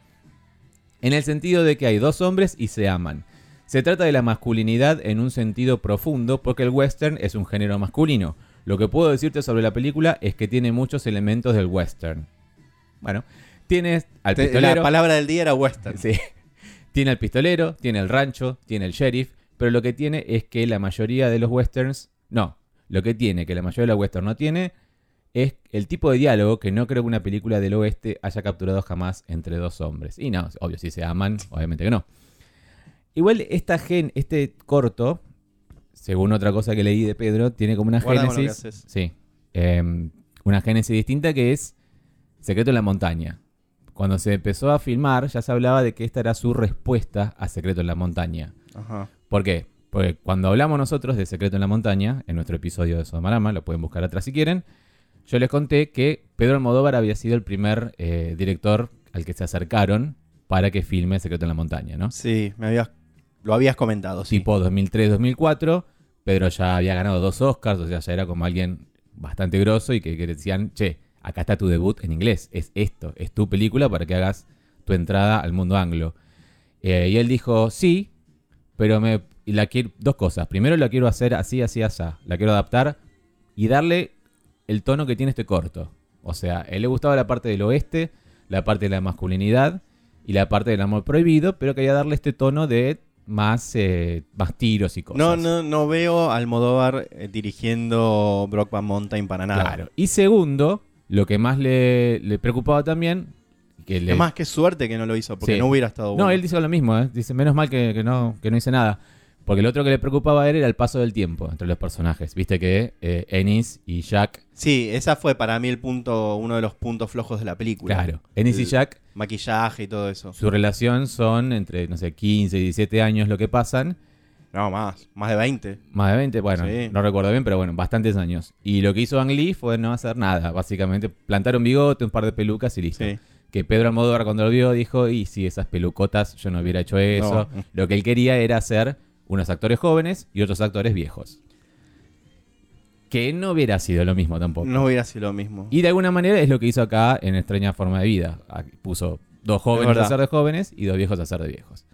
[SPEAKER 1] En el sentido de que hay dos hombres y se aman. Se trata de la masculinidad en un sentido profundo porque el western es un género masculino. Lo que puedo decirte sobre la película es que tiene muchos elementos del western. Bueno, tienes al
[SPEAKER 2] Te-
[SPEAKER 1] pistolero.
[SPEAKER 2] la palabra del día era western.
[SPEAKER 1] Sí. Tiene al pistolero, tiene el rancho, tiene el sheriff, pero lo que tiene es que la mayoría de los westerns, no, lo que tiene, que la mayoría de los westerns no tiene, es el tipo de diálogo que no creo que una película del oeste haya capturado jamás entre dos hombres. Y no, obvio, si se aman, obviamente que no. Igual esta gen, este corto, según otra cosa que leí de Pedro, tiene como una génesis. Sí. em, una génesis distinta que es Secreto en la Montaña. Cuando se empezó a filmar, ya se hablaba de que esta era su respuesta a Secreto en la Montaña.
[SPEAKER 2] Ajá.
[SPEAKER 1] ¿Por qué? Porque cuando hablamos nosotros de Secreto en la Montaña, en nuestro episodio de Somarama, lo pueden buscar atrás si quieren, yo les conté que Pedro Almodóvar había sido el primer eh, director al que se acercaron para que filme Secreto en la Montaña, ¿no?
[SPEAKER 2] Sí, me habías, lo habías comentado, sí.
[SPEAKER 1] Tipo 2003-2004, Pedro ya había ganado dos Oscars, o sea, ya era como alguien bastante grosso y que, que decían, che, acá está tu debut en inglés, es esto, es tu película para que hagas tu entrada al mundo anglo. Eh, y él dijo, sí, pero me y la quiero, dos cosas. Primero la quiero hacer así, así, así. La quiero adaptar y darle el tono que tiene este corto. O sea, a él le gustaba la parte del oeste, la parte de la masculinidad y la parte del amor prohibido, pero quería darle este tono de más, eh, más tiros y cosas.
[SPEAKER 2] No, no, no veo a Almodóvar eh, dirigiendo Brockback Mountain para nada.
[SPEAKER 1] Claro. Y segundo, lo que más le, le preocupaba también. Que le,
[SPEAKER 2] Es más, qué suerte que no lo hizo, porque
[SPEAKER 1] Sí.
[SPEAKER 2] no hubiera estado bueno.
[SPEAKER 1] No, él dice lo mismo, ¿eh? dice, menos mal que, que no, que no hice nada. Porque lo otro que le preocupaba a él era el paso del tiempo entre los personajes. Viste que eh, Ennis y Jack,
[SPEAKER 2] Sí, esa fue para mí el punto, uno de los puntos flojos de la película.
[SPEAKER 1] claro, Ennis y Jack,
[SPEAKER 2] Maquillaje y todo eso.
[SPEAKER 1] su relación son entre, no sé, 15 y 17 años lo que pasan.
[SPEAKER 2] No, más, más de 20.
[SPEAKER 1] Más de 20, bueno,
[SPEAKER 2] Sí.
[SPEAKER 1] no recuerdo bien, pero bueno, bastantes años. Y lo que hizo Ang Lee fue no hacer nada, básicamente. Plantar un bigote, un par de pelucas y listo.
[SPEAKER 2] Sí.
[SPEAKER 1] Que Pedro Almodóvar cuando lo vio dijo, y si esas pelucotas yo no hubiera hecho eso.
[SPEAKER 2] No.
[SPEAKER 1] Lo que él quería era hacer unos actores jóvenes y otros actores viejos. Que no hubiera sido lo mismo tampoco.
[SPEAKER 2] No hubiera sido lo mismo.
[SPEAKER 1] Y de alguna manera es lo que hizo acá en Extraña Forma de Vida. Puso dos jóvenes a ser de jóvenes y dos viejos a ser de viejos.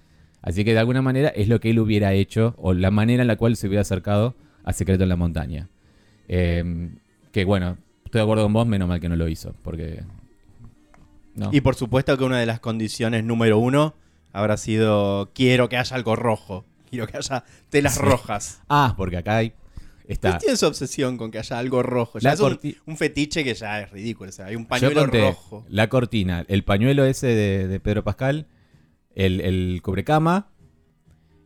[SPEAKER 1] Así que de alguna manera es lo que él hubiera hecho o la manera en la cual se hubiera acercado a Secreto en la Montaña. Eh, que bueno, estoy de acuerdo con vos, menos mal que no lo hizo. Porque... No.
[SPEAKER 2] Y por supuesto que una de las condiciones número uno habrá sido quiero que haya algo rojo. Quiero que haya telas
[SPEAKER 1] Sí.
[SPEAKER 2] rojas.
[SPEAKER 1] Ah, porque acá hay... Está...
[SPEAKER 2] Tiene su obsesión con que haya algo rojo. Ya
[SPEAKER 1] La
[SPEAKER 2] es un, fetiche que ya es ridículo. O sea, hay un pañuelo rojo.
[SPEAKER 1] la cortina, el pañuelo ese de, de Pedro Pascal, el, el cubrecama,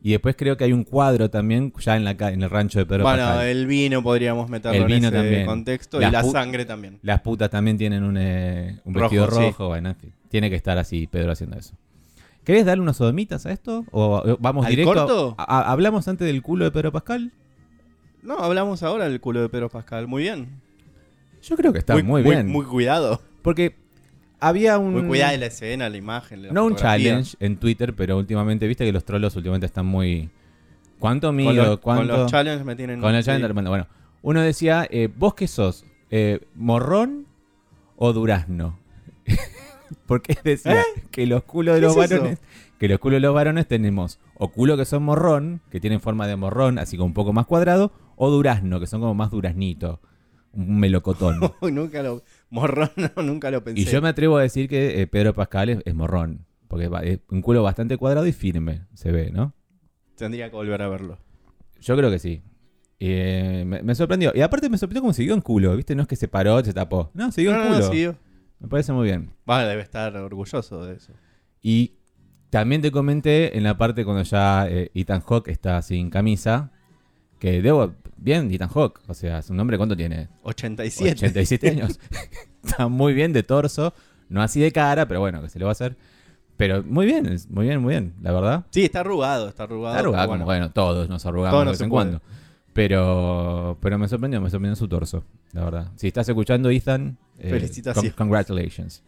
[SPEAKER 1] y después creo que hay un cuadro también ya en, la, en el rancho de Pedro
[SPEAKER 2] bueno,
[SPEAKER 1] Pascal.
[SPEAKER 2] el vino podríamos meterlo
[SPEAKER 1] El vino
[SPEAKER 2] en ese
[SPEAKER 1] también.
[SPEAKER 2] contexto.
[SPEAKER 1] Las
[SPEAKER 2] y la sangre también.
[SPEAKER 1] Las putas también tienen un, eh, un
[SPEAKER 2] Rojo,
[SPEAKER 1] vestido
[SPEAKER 2] sí.
[SPEAKER 1] rojo, bueno, en fin. Tiene que estar así Pedro haciendo eso. ¿Querés darle unos sodomitas a esto? ¿O o vamos
[SPEAKER 2] ¿Al
[SPEAKER 1] directo?
[SPEAKER 2] corto?
[SPEAKER 1] a- a- ¿Hablamos antes del culo de Pedro Pascal?
[SPEAKER 2] No, hablamos ahora del culo de Pedro Pascal. Muy bien.
[SPEAKER 1] Yo creo que está muy, bien.
[SPEAKER 2] Muy, cuidado.
[SPEAKER 1] porque había un...
[SPEAKER 2] Muy cuidada de la escena, la imagen. la
[SPEAKER 1] No un challenge en Twitter, pero últimamente, viste que los trolos últimamente están muy... ¿Cuánto
[SPEAKER 2] Con
[SPEAKER 1] mido?
[SPEAKER 2] los,
[SPEAKER 1] ¿Cuánto?
[SPEAKER 2] con los challenges me tienen.
[SPEAKER 1] Con el
[SPEAKER 2] sí.
[SPEAKER 1] challenge, bueno, bueno. Uno decía, eh, ¿vos qué sos? Eh, ¿Morrón o durazno? Porque decía que los culos de
[SPEAKER 2] ¿Qué
[SPEAKER 1] los
[SPEAKER 2] es eso?
[SPEAKER 1] varones, que los culos de los varones tenemos o culo que son morrón, que tienen forma de morrón, así como un poco más cuadrado, o durazno, que son como más duraznito, un melocotón.
[SPEAKER 2] Uy, nunca lo. Morrón, no, nunca lo pensé.
[SPEAKER 1] y yo me atrevo a decir que eh, Pedro Pascal es, es morrón, porque es un culo bastante cuadrado y firme, se ve, ¿no?
[SPEAKER 2] Tendría que volver a verlo.
[SPEAKER 1] Yo creo que sí. Eh, me, me sorprendió. Y aparte me sorprendió como siguió en culo, ¿viste? No es que se paró, se tapó. No, siguió
[SPEAKER 2] No,
[SPEAKER 1] en culo.
[SPEAKER 2] no, siguió.
[SPEAKER 1] Me parece muy bien.
[SPEAKER 2] Va, debe estar orgulloso de eso.
[SPEAKER 1] Y también te comenté en la parte cuando ya eh, Ethan Hawke está sin camisa, que debo, bien Ethan Hawke, o sea, su nombre cuánto tiene?
[SPEAKER 2] 87.
[SPEAKER 1] 87 años. está muy bien de torso, no así de cara, pero bueno, que se le va a hacer. Pero muy bien, muy bien, muy bien, la verdad.
[SPEAKER 2] Sí, está arrugado, está arrugado.
[SPEAKER 1] Está arrugado, como
[SPEAKER 2] bueno.
[SPEAKER 1] bueno, todos nos arrugamos
[SPEAKER 2] Todos
[SPEAKER 1] de vez en
[SPEAKER 2] puede.
[SPEAKER 1] cuando. Pero, pero me sorprendió, me sorprendió su torso, la verdad. Si estás escuchando, Ethan, eh,
[SPEAKER 2] Felicitaciones.
[SPEAKER 1] con- congratulations.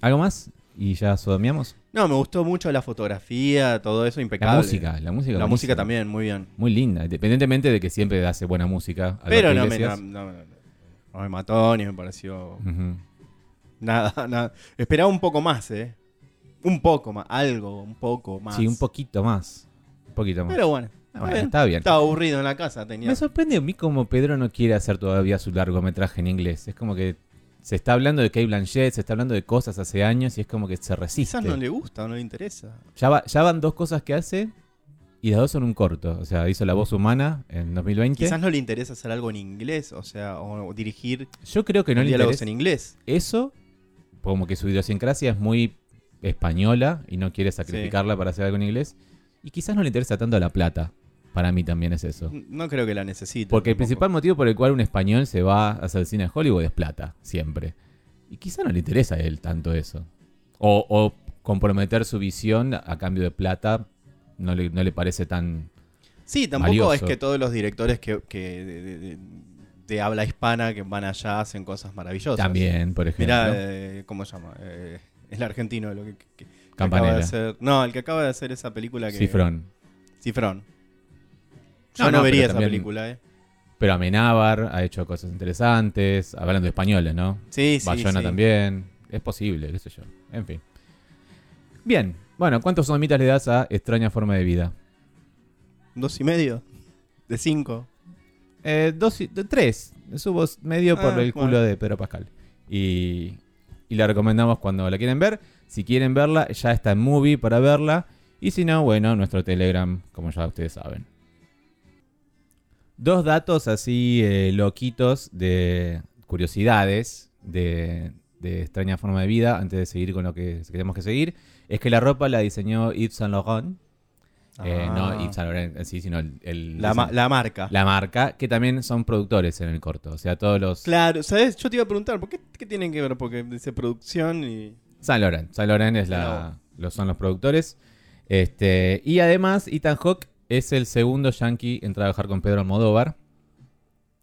[SPEAKER 1] ¿Algo más? Y ya sodomiamos.
[SPEAKER 2] No, me gustó mucho la fotografía, todo eso impecable.
[SPEAKER 1] La música, la música.
[SPEAKER 2] La
[SPEAKER 1] buenísima.
[SPEAKER 2] música también, muy bien.
[SPEAKER 1] Muy linda, independientemente de que siempre hace buena música.
[SPEAKER 2] Pero no me, no, no- no me mató ni me pareció nada, nada. Esperaba un poco más, ¿eh? Un poco más, algo, un poco más.
[SPEAKER 1] Sí, un poquito más. Un poquito más.
[SPEAKER 2] Pero bueno,
[SPEAKER 1] Ah, bueno,
[SPEAKER 2] bien.
[SPEAKER 1] estaba bien.
[SPEAKER 2] estaba aburrido en la casa, tenía.
[SPEAKER 1] Me sorprende a mí como Pedro no quiere hacer todavía su largometraje en inglés. Es como que se está hablando de Kate Blanchett, se está hablando de cosas hace años y es como que se resiste.
[SPEAKER 2] Quizás no le gusta o no le interesa.
[SPEAKER 1] ya, va- ya van dos cosas que hace y las dos son un corto. O sea, hizo La Voz Humana en 2020.
[SPEAKER 2] Quizás no le interesa hacer algo en inglés, o sea, o dirigir
[SPEAKER 1] Yo creo que no le interesa
[SPEAKER 2] en inglés.
[SPEAKER 1] eso, como que su idiosincrasia es muy española y no quiere sacrificarla para hacer algo en inglés. Y quizás no le interesa tanto la plata. Para mí también es eso.
[SPEAKER 2] No creo que la necesite.
[SPEAKER 1] Porque el principal motivo por el cual un español se va a hacer cine en Hollywood es plata, siempre. Y quizá no le interesa a él tanto eso. O, o comprometer su visión a cambio de plata no le, no le parece tan...
[SPEAKER 2] Sí, tampoco
[SPEAKER 1] valioso.
[SPEAKER 2] es que todos los directores que, que de, de- de- de habla hispana que van allá hacen cosas maravillosas.
[SPEAKER 1] También, por ejemplo.
[SPEAKER 2] Mirá, eh, ¿cómo se llama? Eh, el argentino, lo que, que- que acaba de hacer. No, el que acaba de hacer esa película que.
[SPEAKER 1] Cifrón.
[SPEAKER 2] Cifrón. Yo
[SPEAKER 1] No,
[SPEAKER 2] no,
[SPEAKER 1] no,
[SPEAKER 2] vería esa
[SPEAKER 1] también-
[SPEAKER 2] película, ¿eh?
[SPEAKER 1] Pero Amenábar ha hecho cosas interesantes, hablando de españoles, ¿no?
[SPEAKER 2] Sí, sí.
[SPEAKER 1] Bayona
[SPEAKER 2] sí.
[SPEAKER 1] también. Es posible, qué sé yo. En fin. Bien. Bueno, ¿cuántos sodomitas le das a Extraña Forma de Vida?
[SPEAKER 2] Dos y medio. De cinco.
[SPEAKER 1] Eh, dos y- de- tres. Subo medio por
[SPEAKER 2] Ah,
[SPEAKER 1] el culo de Pedro Pascal. Y, y la recomendamos cuando la quieren ver. Si quieren verla, ya está en movie para verla. Y si no, bueno, nuestro Telegram, como ya ustedes saben. Dos datos así eh, loquitos de curiosidades de, de extraña forma de vida antes de seguir con lo que queremos que seguir. Es que la ropa la diseñó Yves Saint Laurent. Eh,
[SPEAKER 2] Ah.
[SPEAKER 1] no Yves Saint Laurent en sí, sino el, el-
[SPEAKER 2] La, ma- la marca.
[SPEAKER 1] la marca, que también son productores en el corto. O sea, todos los.
[SPEAKER 2] Claro, ¿sabes? Yo te iba a preguntar, ¿por qué, qué tienen que ver? Porque dice producción y.
[SPEAKER 1] Saint Laurent. Saint Laurent es la, los, son los productores. Este, y además, Ethan Hawke es el segundo yankee en trabajar con Pedro Almodóvar.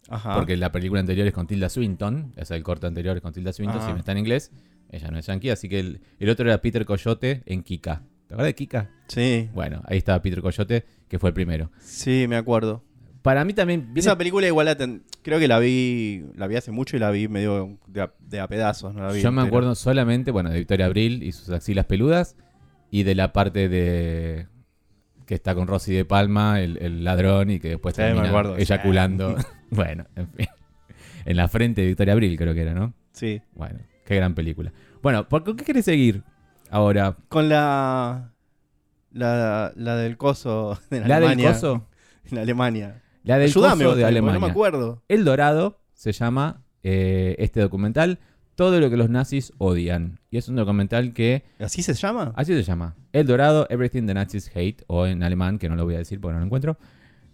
[SPEAKER 2] Ajá.
[SPEAKER 1] Porque la película anterior es con Tilda Swinton. O sea, el corto anterior es con Tilda Swinton. Si no está en inglés, ella no es yankee. Así que el, el otro era Peter Coyote en Kika. ¿Te acuerdas de Kika?
[SPEAKER 2] Sí,
[SPEAKER 1] Bueno, ahí estaba Peter Coyote, que fue el primero.
[SPEAKER 2] sí, me acuerdo.
[SPEAKER 1] Para mí también. viene-
[SPEAKER 2] Esa película igual la ten- creo que la vi la vi hace mucho y la vi medio de a, de a pedazos, no la vi
[SPEAKER 1] Yo me
[SPEAKER 2] entera.
[SPEAKER 1] acuerdo solamente, bueno, de Victoria Abril y sus axilas peludas y de la parte de que está con Rosy de Palma, el, el ladrón, y que después
[SPEAKER 2] Sí,
[SPEAKER 1] termina
[SPEAKER 2] acuerdo, sí.
[SPEAKER 1] eyaculando. bueno, en fin. En la frente de Victoria Abril creo que era, ¿no?
[SPEAKER 2] Sí.
[SPEAKER 1] Bueno, qué gran película. Bueno, ¿por qué querés seguir ahora?
[SPEAKER 2] Con la la, la del coso de
[SPEAKER 1] ¿La del
[SPEAKER 2] Alemania.
[SPEAKER 1] coso?
[SPEAKER 2] En Alemania.
[SPEAKER 1] La del
[SPEAKER 2] Ayúdame,
[SPEAKER 1] coso de Alemania.
[SPEAKER 2] No me acuerdo.
[SPEAKER 1] El Dorado se llama eh, este documental Todo lo que los nazis odian. Y es un documental que
[SPEAKER 2] ¿Así se llama?
[SPEAKER 1] Así se llama. El Dorado, Everything the Nazis Hate, o en alemán, que no lo voy a decir porque no lo encuentro,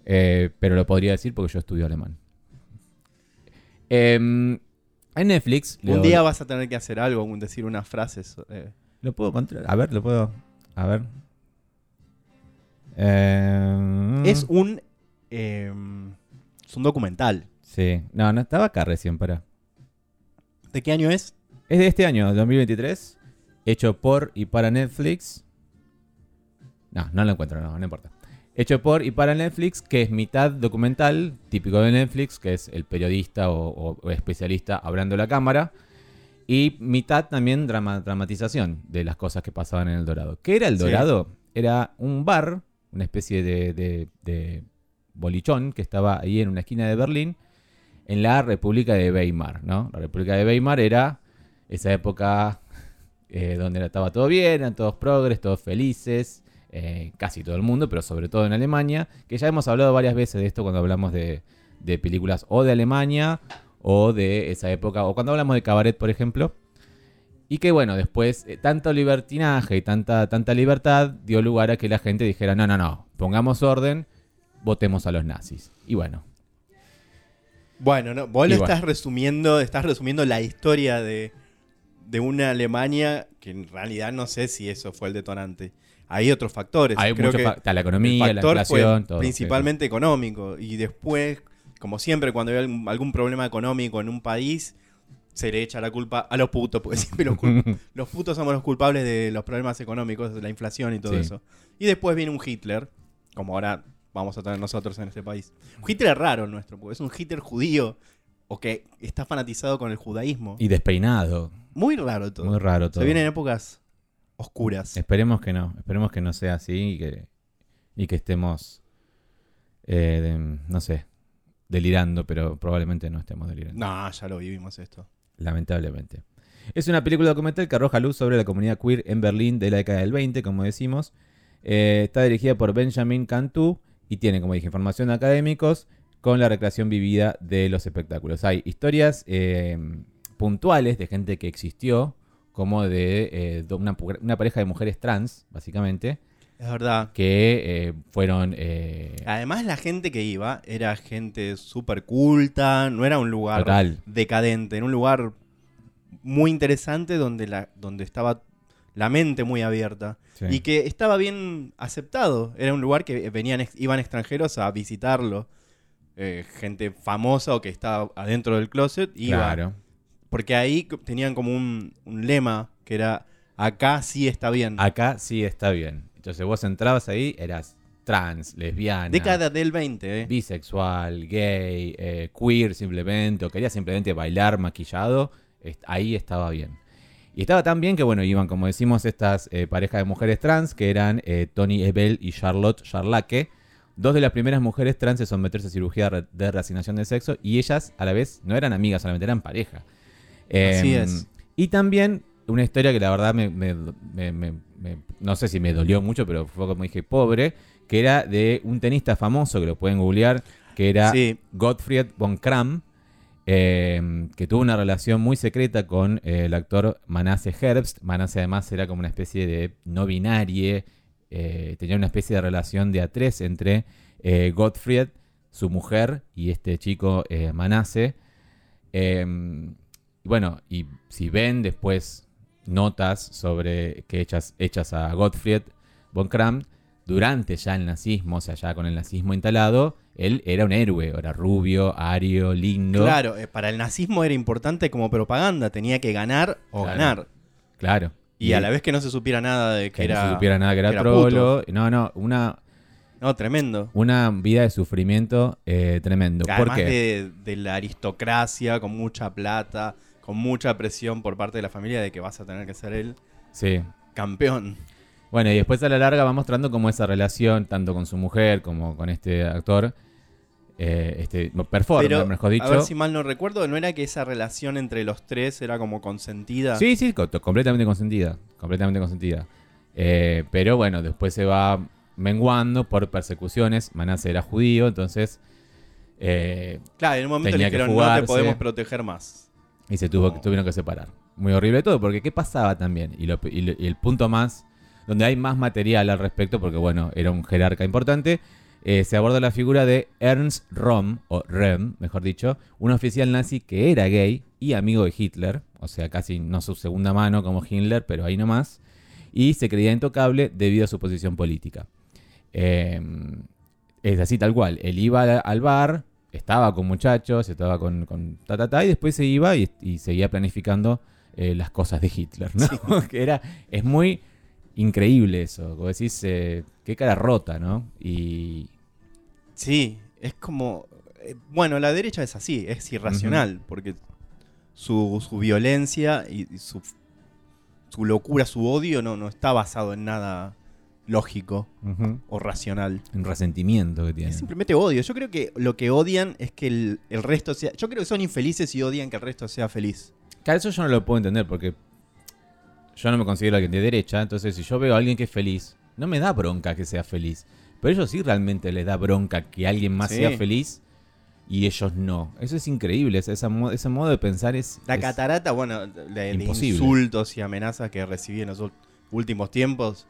[SPEAKER 1] eh, pero lo podría decir porque yo estudio alemán. Em, en Netflix...
[SPEAKER 2] Un
[SPEAKER 1] lo-
[SPEAKER 2] día vas a tener que hacer algo, decir unas frases. eh.
[SPEAKER 1] ¿Lo puedo encontrar? A ver, lo puedo... A ver. Em,
[SPEAKER 2] Es un eh, es un documental.
[SPEAKER 1] Sí. No, no, estaba acá recién, para.
[SPEAKER 2] ¿De qué año es?
[SPEAKER 1] Es de este año, 2023. Hecho por y para Netflix. No, no lo encuentro, no, no importa. Hecho por y para Netflix, que es mitad documental, típico de Netflix, que es el periodista o, especialista hablando a la cámara. Y mitad también drama- dramatización de las cosas que pasaban en El Dorado. ¿Qué era El
[SPEAKER 2] Sí.
[SPEAKER 1] Dorado? Era un bar, una especie de, de- de bolichón que estaba ahí en una esquina de Berlín, en la República de Weimar, ¿no? La República de Weimar era esa época eh, donde estaba todo bien, eran todos progres, todos felices, eh, casi todo el mundo, pero sobre todo en Alemania, que ya hemos hablado varias veces de esto cuando hablamos de, de películas o de Alemania o de esa época, o cuando hablamos de cabaret, por ejemplo. Y que bueno, después eh, tanto libertinaje y tanta, tanta libertad dio lugar a que la gente dijera, no, no, no, pongamos orden, votemos a los nazis. Y bueno,
[SPEAKER 2] Bueno, no, vos lo
[SPEAKER 1] bueno.
[SPEAKER 2] estás resumiendo, estás resumiendo la historia de, de una Alemania que en realidad no sé si eso fue el detonante. Hay otros factores.
[SPEAKER 1] hay
[SPEAKER 2] Creo que
[SPEAKER 1] fa- la
[SPEAKER 2] el
[SPEAKER 1] economía, la inflación, todo.
[SPEAKER 2] principalmente económico. Y después, como siempre, cuando hay algún, algún problema económico en un país, se le echa la culpa a los putos, porque siempre los, los putos somos los culpables de los problemas económicos, de la inflación y todo
[SPEAKER 1] Sí.
[SPEAKER 2] eso. Y después viene un Hitler, como ahora vamos a tener nosotros en este país. Un Hitler raro el nuestro, porque es un Hitler judío o que está fanatizado con el judaísmo.
[SPEAKER 1] Y despeinado,
[SPEAKER 2] Muy raro todo.
[SPEAKER 1] muy raro todo.
[SPEAKER 2] Se vienen épocas oscuras.
[SPEAKER 1] Esperemos que no, esperemos que no sea así y que, y que estemos, eh, de- no sé, delirando, pero probablemente no estemos delirando.
[SPEAKER 2] No, ya lo vivimos esto.
[SPEAKER 1] lamentablemente. Es una película documental que arroja luz sobre la comunidad queer en Berlín de la década del 20, como decimos. Eh, está dirigida por Benjamin Cantu y tiene, como dije, información de académicos con la recreación vivida de los espectáculos. Hay historias eh, puntuales de gente que existió, como de eh, una, pareja de mujeres trans, básicamente,
[SPEAKER 2] Es verdad.
[SPEAKER 1] que eh, fueron...
[SPEAKER 2] Además, la gente que iba era gente súper culta, no era un lugar
[SPEAKER 1] total.
[SPEAKER 2] decadente, era un lugar muy interesante donde, la, donde estaba la mente muy abierta
[SPEAKER 1] sí.
[SPEAKER 2] y que estaba bien aceptado. Era un lugar que venían, iban extranjeros a visitarlo. Eh, gente famosa o que estaba adentro del closet iba.
[SPEAKER 1] Claro.
[SPEAKER 2] Porque ahí tenían como un, un lema que era acá sí está bien.
[SPEAKER 1] Acá sí está bien. Entonces vos entrabas ahí, eras trans, lesbiana.
[SPEAKER 2] Década del 20, ¿eh?
[SPEAKER 1] bisexual, gay, eh, queer simplemente, o quería simplemente bailar maquillado, ahí estaba bien. Y estaba tan bien que, bueno, iban, como decimos, estas eh, parejas de mujeres trans, que eran eh, Tony Ebel y Charlotte Charlake, dos de las primeras mujeres trans en someterse a cirugía de reasignación de sexo, y ellas, a la vez, no eran amigas, solamente eran pareja.
[SPEAKER 2] Así
[SPEAKER 1] Em,
[SPEAKER 2] es.
[SPEAKER 1] Y también una historia que la verdad me, me- me- me- me- no sé si me dolió mucho, pero fue como dije, pobre, que era de un tenista famoso, que lo pueden googlear, que era
[SPEAKER 2] Sí.
[SPEAKER 1] Gottfried von Kram, eh, que tuvo una relación muy secreta con eh, el actor Manasse Herbst. Manasse además era como una especie de no binarie, eh, tenía una especie de relación de a entre eh, Gottfried, su mujer, y este chico Manasse. Y bueno, y si ven después notas sobre que hechas, hechas a Gottfried von Kram, durante ya el nazismo, o sea, ya con el nazismo instalado, él era un héroe, era rubio, ario, lindo.
[SPEAKER 2] Claro, eh, para el nazismo era importante como propaganda, tenía que ganar o
[SPEAKER 1] Claro.
[SPEAKER 2] ganar.
[SPEAKER 1] Claro.
[SPEAKER 2] Y, a la vez que no se supiera nada de que,
[SPEAKER 1] que
[SPEAKER 2] era...
[SPEAKER 1] no se supiera nada que era,
[SPEAKER 2] que era
[SPEAKER 1] trolo. No, no, una,
[SPEAKER 2] No, tremendo.
[SPEAKER 1] una vida de sufrimiento eh, tremendo. ¿Por
[SPEAKER 2] Además
[SPEAKER 1] qué?
[SPEAKER 2] de, de la aristocracia, con mucha plata, con mucha presión por parte de la familia de que vas a tener que ser el
[SPEAKER 1] Sí.
[SPEAKER 2] campeón.
[SPEAKER 1] Bueno, y después a la larga va mostrando como esa relación, tanto con su mujer como con este actor, eh, este performer,
[SPEAKER 2] Pero,
[SPEAKER 1] mejor dicho.
[SPEAKER 2] a ver si mal no recuerdo, ¿no era que esa relación entre los tres era como consentida?
[SPEAKER 1] Sí, sí, co- completamente consentida. Completamente consentida. Eh, pero bueno, después se va menguando por persecuciones. Manasse era judío, entonces. eh,
[SPEAKER 2] Claro, en un momento le
[SPEAKER 1] que
[SPEAKER 2] dijeron, no te podemos proteger más.
[SPEAKER 1] y se tuvo,
[SPEAKER 2] No.
[SPEAKER 1] tuvieron que separar. Muy horrible todo, porque ¿qué pasaba también? Y, lo- y lo- y el punto más, donde hay más material al respecto, porque bueno, era un jerarca importante, eh, se aborda la figura de Ernst Röhm, o Röhm, mejor dicho, un oficial nazi que era gay y amigo de Hitler, o sea, casi no su segunda mano como Hitler, pero ahí nomás, y se creía intocable debido a su posición política. Eh, es así tal cual, él iba al- bar, estaba con muchachos, estaba con, con ta, ta, ta, y después se iba y, y seguía planificando eh, las cosas de Hitler, ¿no? que era, es muy increíble eso, como decís, eh, qué cara rota, ¿no? Y
[SPEAKER 2] Sí, es como... eh, Bueno, la derecha es así, es irracional, porque su, su violencia y, su, su locura, su odio no, no está basado en nada lógico o racional.
[SPEAKER 1] un resentimiento que tiene.
[SPEAKER 2] Es simplemente odio. Yo creo que lo que odian es que el, el resto sea... Yo creo que son infelices y odian que el resto sea feliz.
[SPEAKER 1] Claro, eso yo no lo puedo entender porque yo no me considero alguien de derecha, entonces si yo veo a alguien que es feliz, no me da bronca que sea feliz. Pero ellos sí realmente les da bronca que alguien más
[SPEAKER 2] Sí.
[SPEAKER 1] sea feliz y ellos no. Eso es increíble, ese, ese modo de pensar es...
[SPEAKER 2] La
[SPEAKER 1] es-
[SPEAKER 2] catarata, bueno, de, insultos y amenazas que recibí en los últimos tiempos,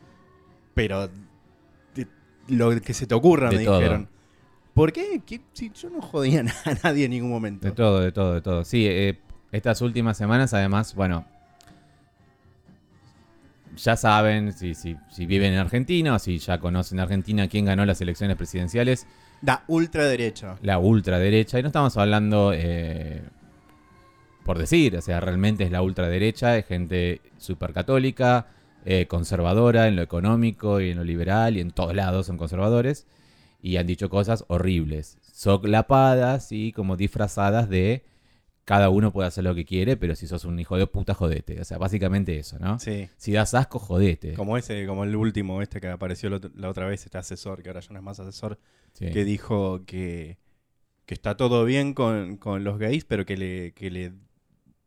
[SPEAKER 2] pero de- lo que se te ocurra
[SPEAKER 1] De
[SPEAKER 2] me
[SPEAKER 1] todo.
[SPEAKER 2] dijeron. ¿Por qué? ¿Qué? Si yo no jodía a nadie en ningún momento.
[SPEAKER 1] De todo, de todo, de todo. Sí, eh, estas últimas semanas, además, bueno, ya saben, si, si, si viven en Argentina o si ya conocen Argentina, quién ganó las elecciones presidenciales,
[SPEAKER 2] Da ultraderecha.
[SPEAKER 1] la ultraderecha. Y no estamos hablando eh, por decir, o sea, realmente es la ultraderecha, es gente súper católica, eh, conservadora en lo económico y en lo liberal y en todos lados son conservadores. Y han dicho cosas horribles, solapadas y como disfrazadas de cada uno puede hacer lo que quiere, pero si sos un hijo de puta, jodete. O sea, básicamente eso, ¿no?
[SPEAKER 2] Sí.
[SPEAKER 1] Si das asco, jodete.
[SPEAKER 2] Como ese, como el último, este que apareció la ot- la otra vez, este asesor, que ahora ya no es más asesor,
[SPEAKER 1] Sí.
[SPEAKER 2] que dijo que, que está todo bien con, con los gays, pero que le, que le,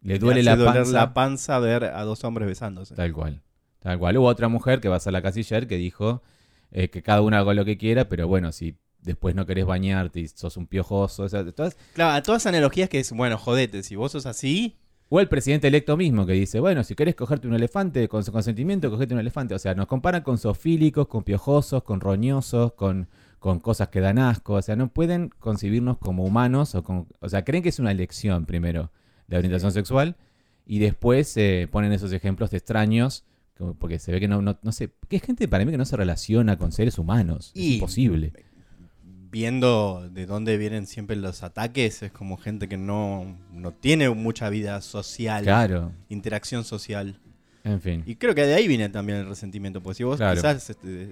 [SPEAKER 1] Le duele
[SPEAKER 2] hace
[SPEAKER 1] la panza.
[SPEAKER 2] la panza ver a dos hombres besándose.
[SPEAKER 1] Tal cual. Tal cual. Hubo otra mujer que va a ser la casiller que dijo eh, que cada uno haga lo que quiera, pero bueno, si después no querés bañarte y sos un piojoso, o sea, todas-
[SPEAKER 2] Claro, todas analogías que es, bueno, jodete, si vos sos así,
[SPEAKER 1] O el presidente electo mismo que dice, bueno, si querés cogerte un elefante con su consentimiento, cogete un elefante. O sea, nos comparan con zoofílicos, con piojosos, con roñosos, con, con cosas que dan asco. O sea, no pueden concebirnos como humanos. O, con, o sea, creen que es una elección primero la orientación sexual y después eh, ponen esos ejemplos extraños. como- Porque se ve que no, no, no sé, que es gente para mí que no se relaciona con seres humanos. Es imposible.
[SPEAKER 2] Viendo de dónde vienen siempre los ataques, es como gente que no, no tiene mucha vida social,
[SPEAKER 1] Claro,
[SPEAKER 2] interacción social.
[SPEAKER 1] en fin.
[SPEAKER 2] Y creo que de ahí viene también el resentimiento, porque si vos
[SPEAKER 1] Claro.
[SPEAKER 2] quizás este,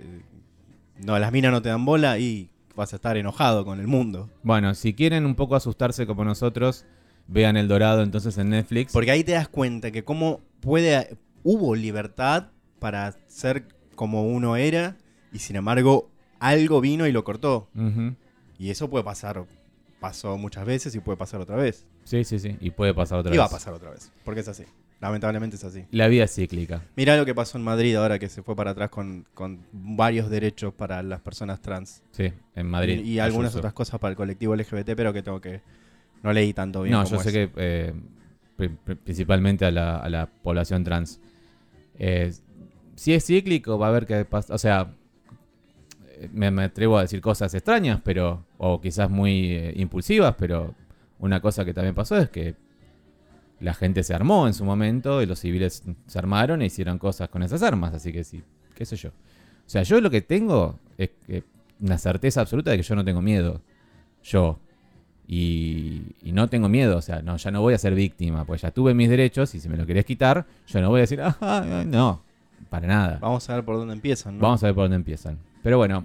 [SPEAKER 2] no, las minas no te dan bola y vas a estar enojado con el mundo.
[SPEAKER 1] Bueno, si quieren un poco asustarse como nosotros, vean El Dorado entonces en Netflix.
[SPEAKER 2] Porque ahí te das cuenta que cómo puede hubo libertad para ser como uno era y sin embargo algo vino y lo cortó. Y eso puede pasar, pasó muchas veces y puede pasar otra vez.
[SPEAKER 1] Sí, sí, sí. Y puede pasar otra
[SPEAKER 2] y va a
[SPEAKER 1] vez.
[SPEAKER 2] pasar otra vez, porque es así. Lamentablemente es así.
[SPEAKER 1] La vida es cíclica.
[SPEAKER 2] Mirá lo que pasó en Madrid ahora que se fue para atrás con, con varios derechos para las personas trans.
[SPEAKER 1] Sí, en Madrid.
[SPEAKER 2] y, y algunas
[SPEAKER 1] Ayuso.
[SPEAKER 2] otras cosas para el colectivo LGBT, pero que tengo que... No leí tanto bien.
[SPEAKER 1] No,
[SPEAKER 2] como
[SPEAKER 1] yo sé
[SPEAKER 2] es.
[SPEAKER 1] que eh, pri- pri- principalmente a la, a la población trans. Eh, si es cíclico, va a haber que. O sea, me, me atrevo a decir cosas extrañas, pero. O quizás muy eh, impulsivas, pero una cosa que también pasó es que la gente se armó en su momento y los civiles se armaron e hicieron cosas con esas armas. Así que sí, qué sé yo. O sea, yo lo que tengo es que una certeza absoluta de que yo no tengo miedo. Yo. Y, y no tengo miedo, o sea, no, ya no voy a ser víctima, pues ya tuve mis derechos y si me lo querés quitar, yo no voy a decir, ah, ah, no, para nada.
[SPEAKER 2] Vamos a ver por dónde empiezan, ¿no?
[SPEAKER 1] Vamos a ver por dónde empiezan. Pero bueno,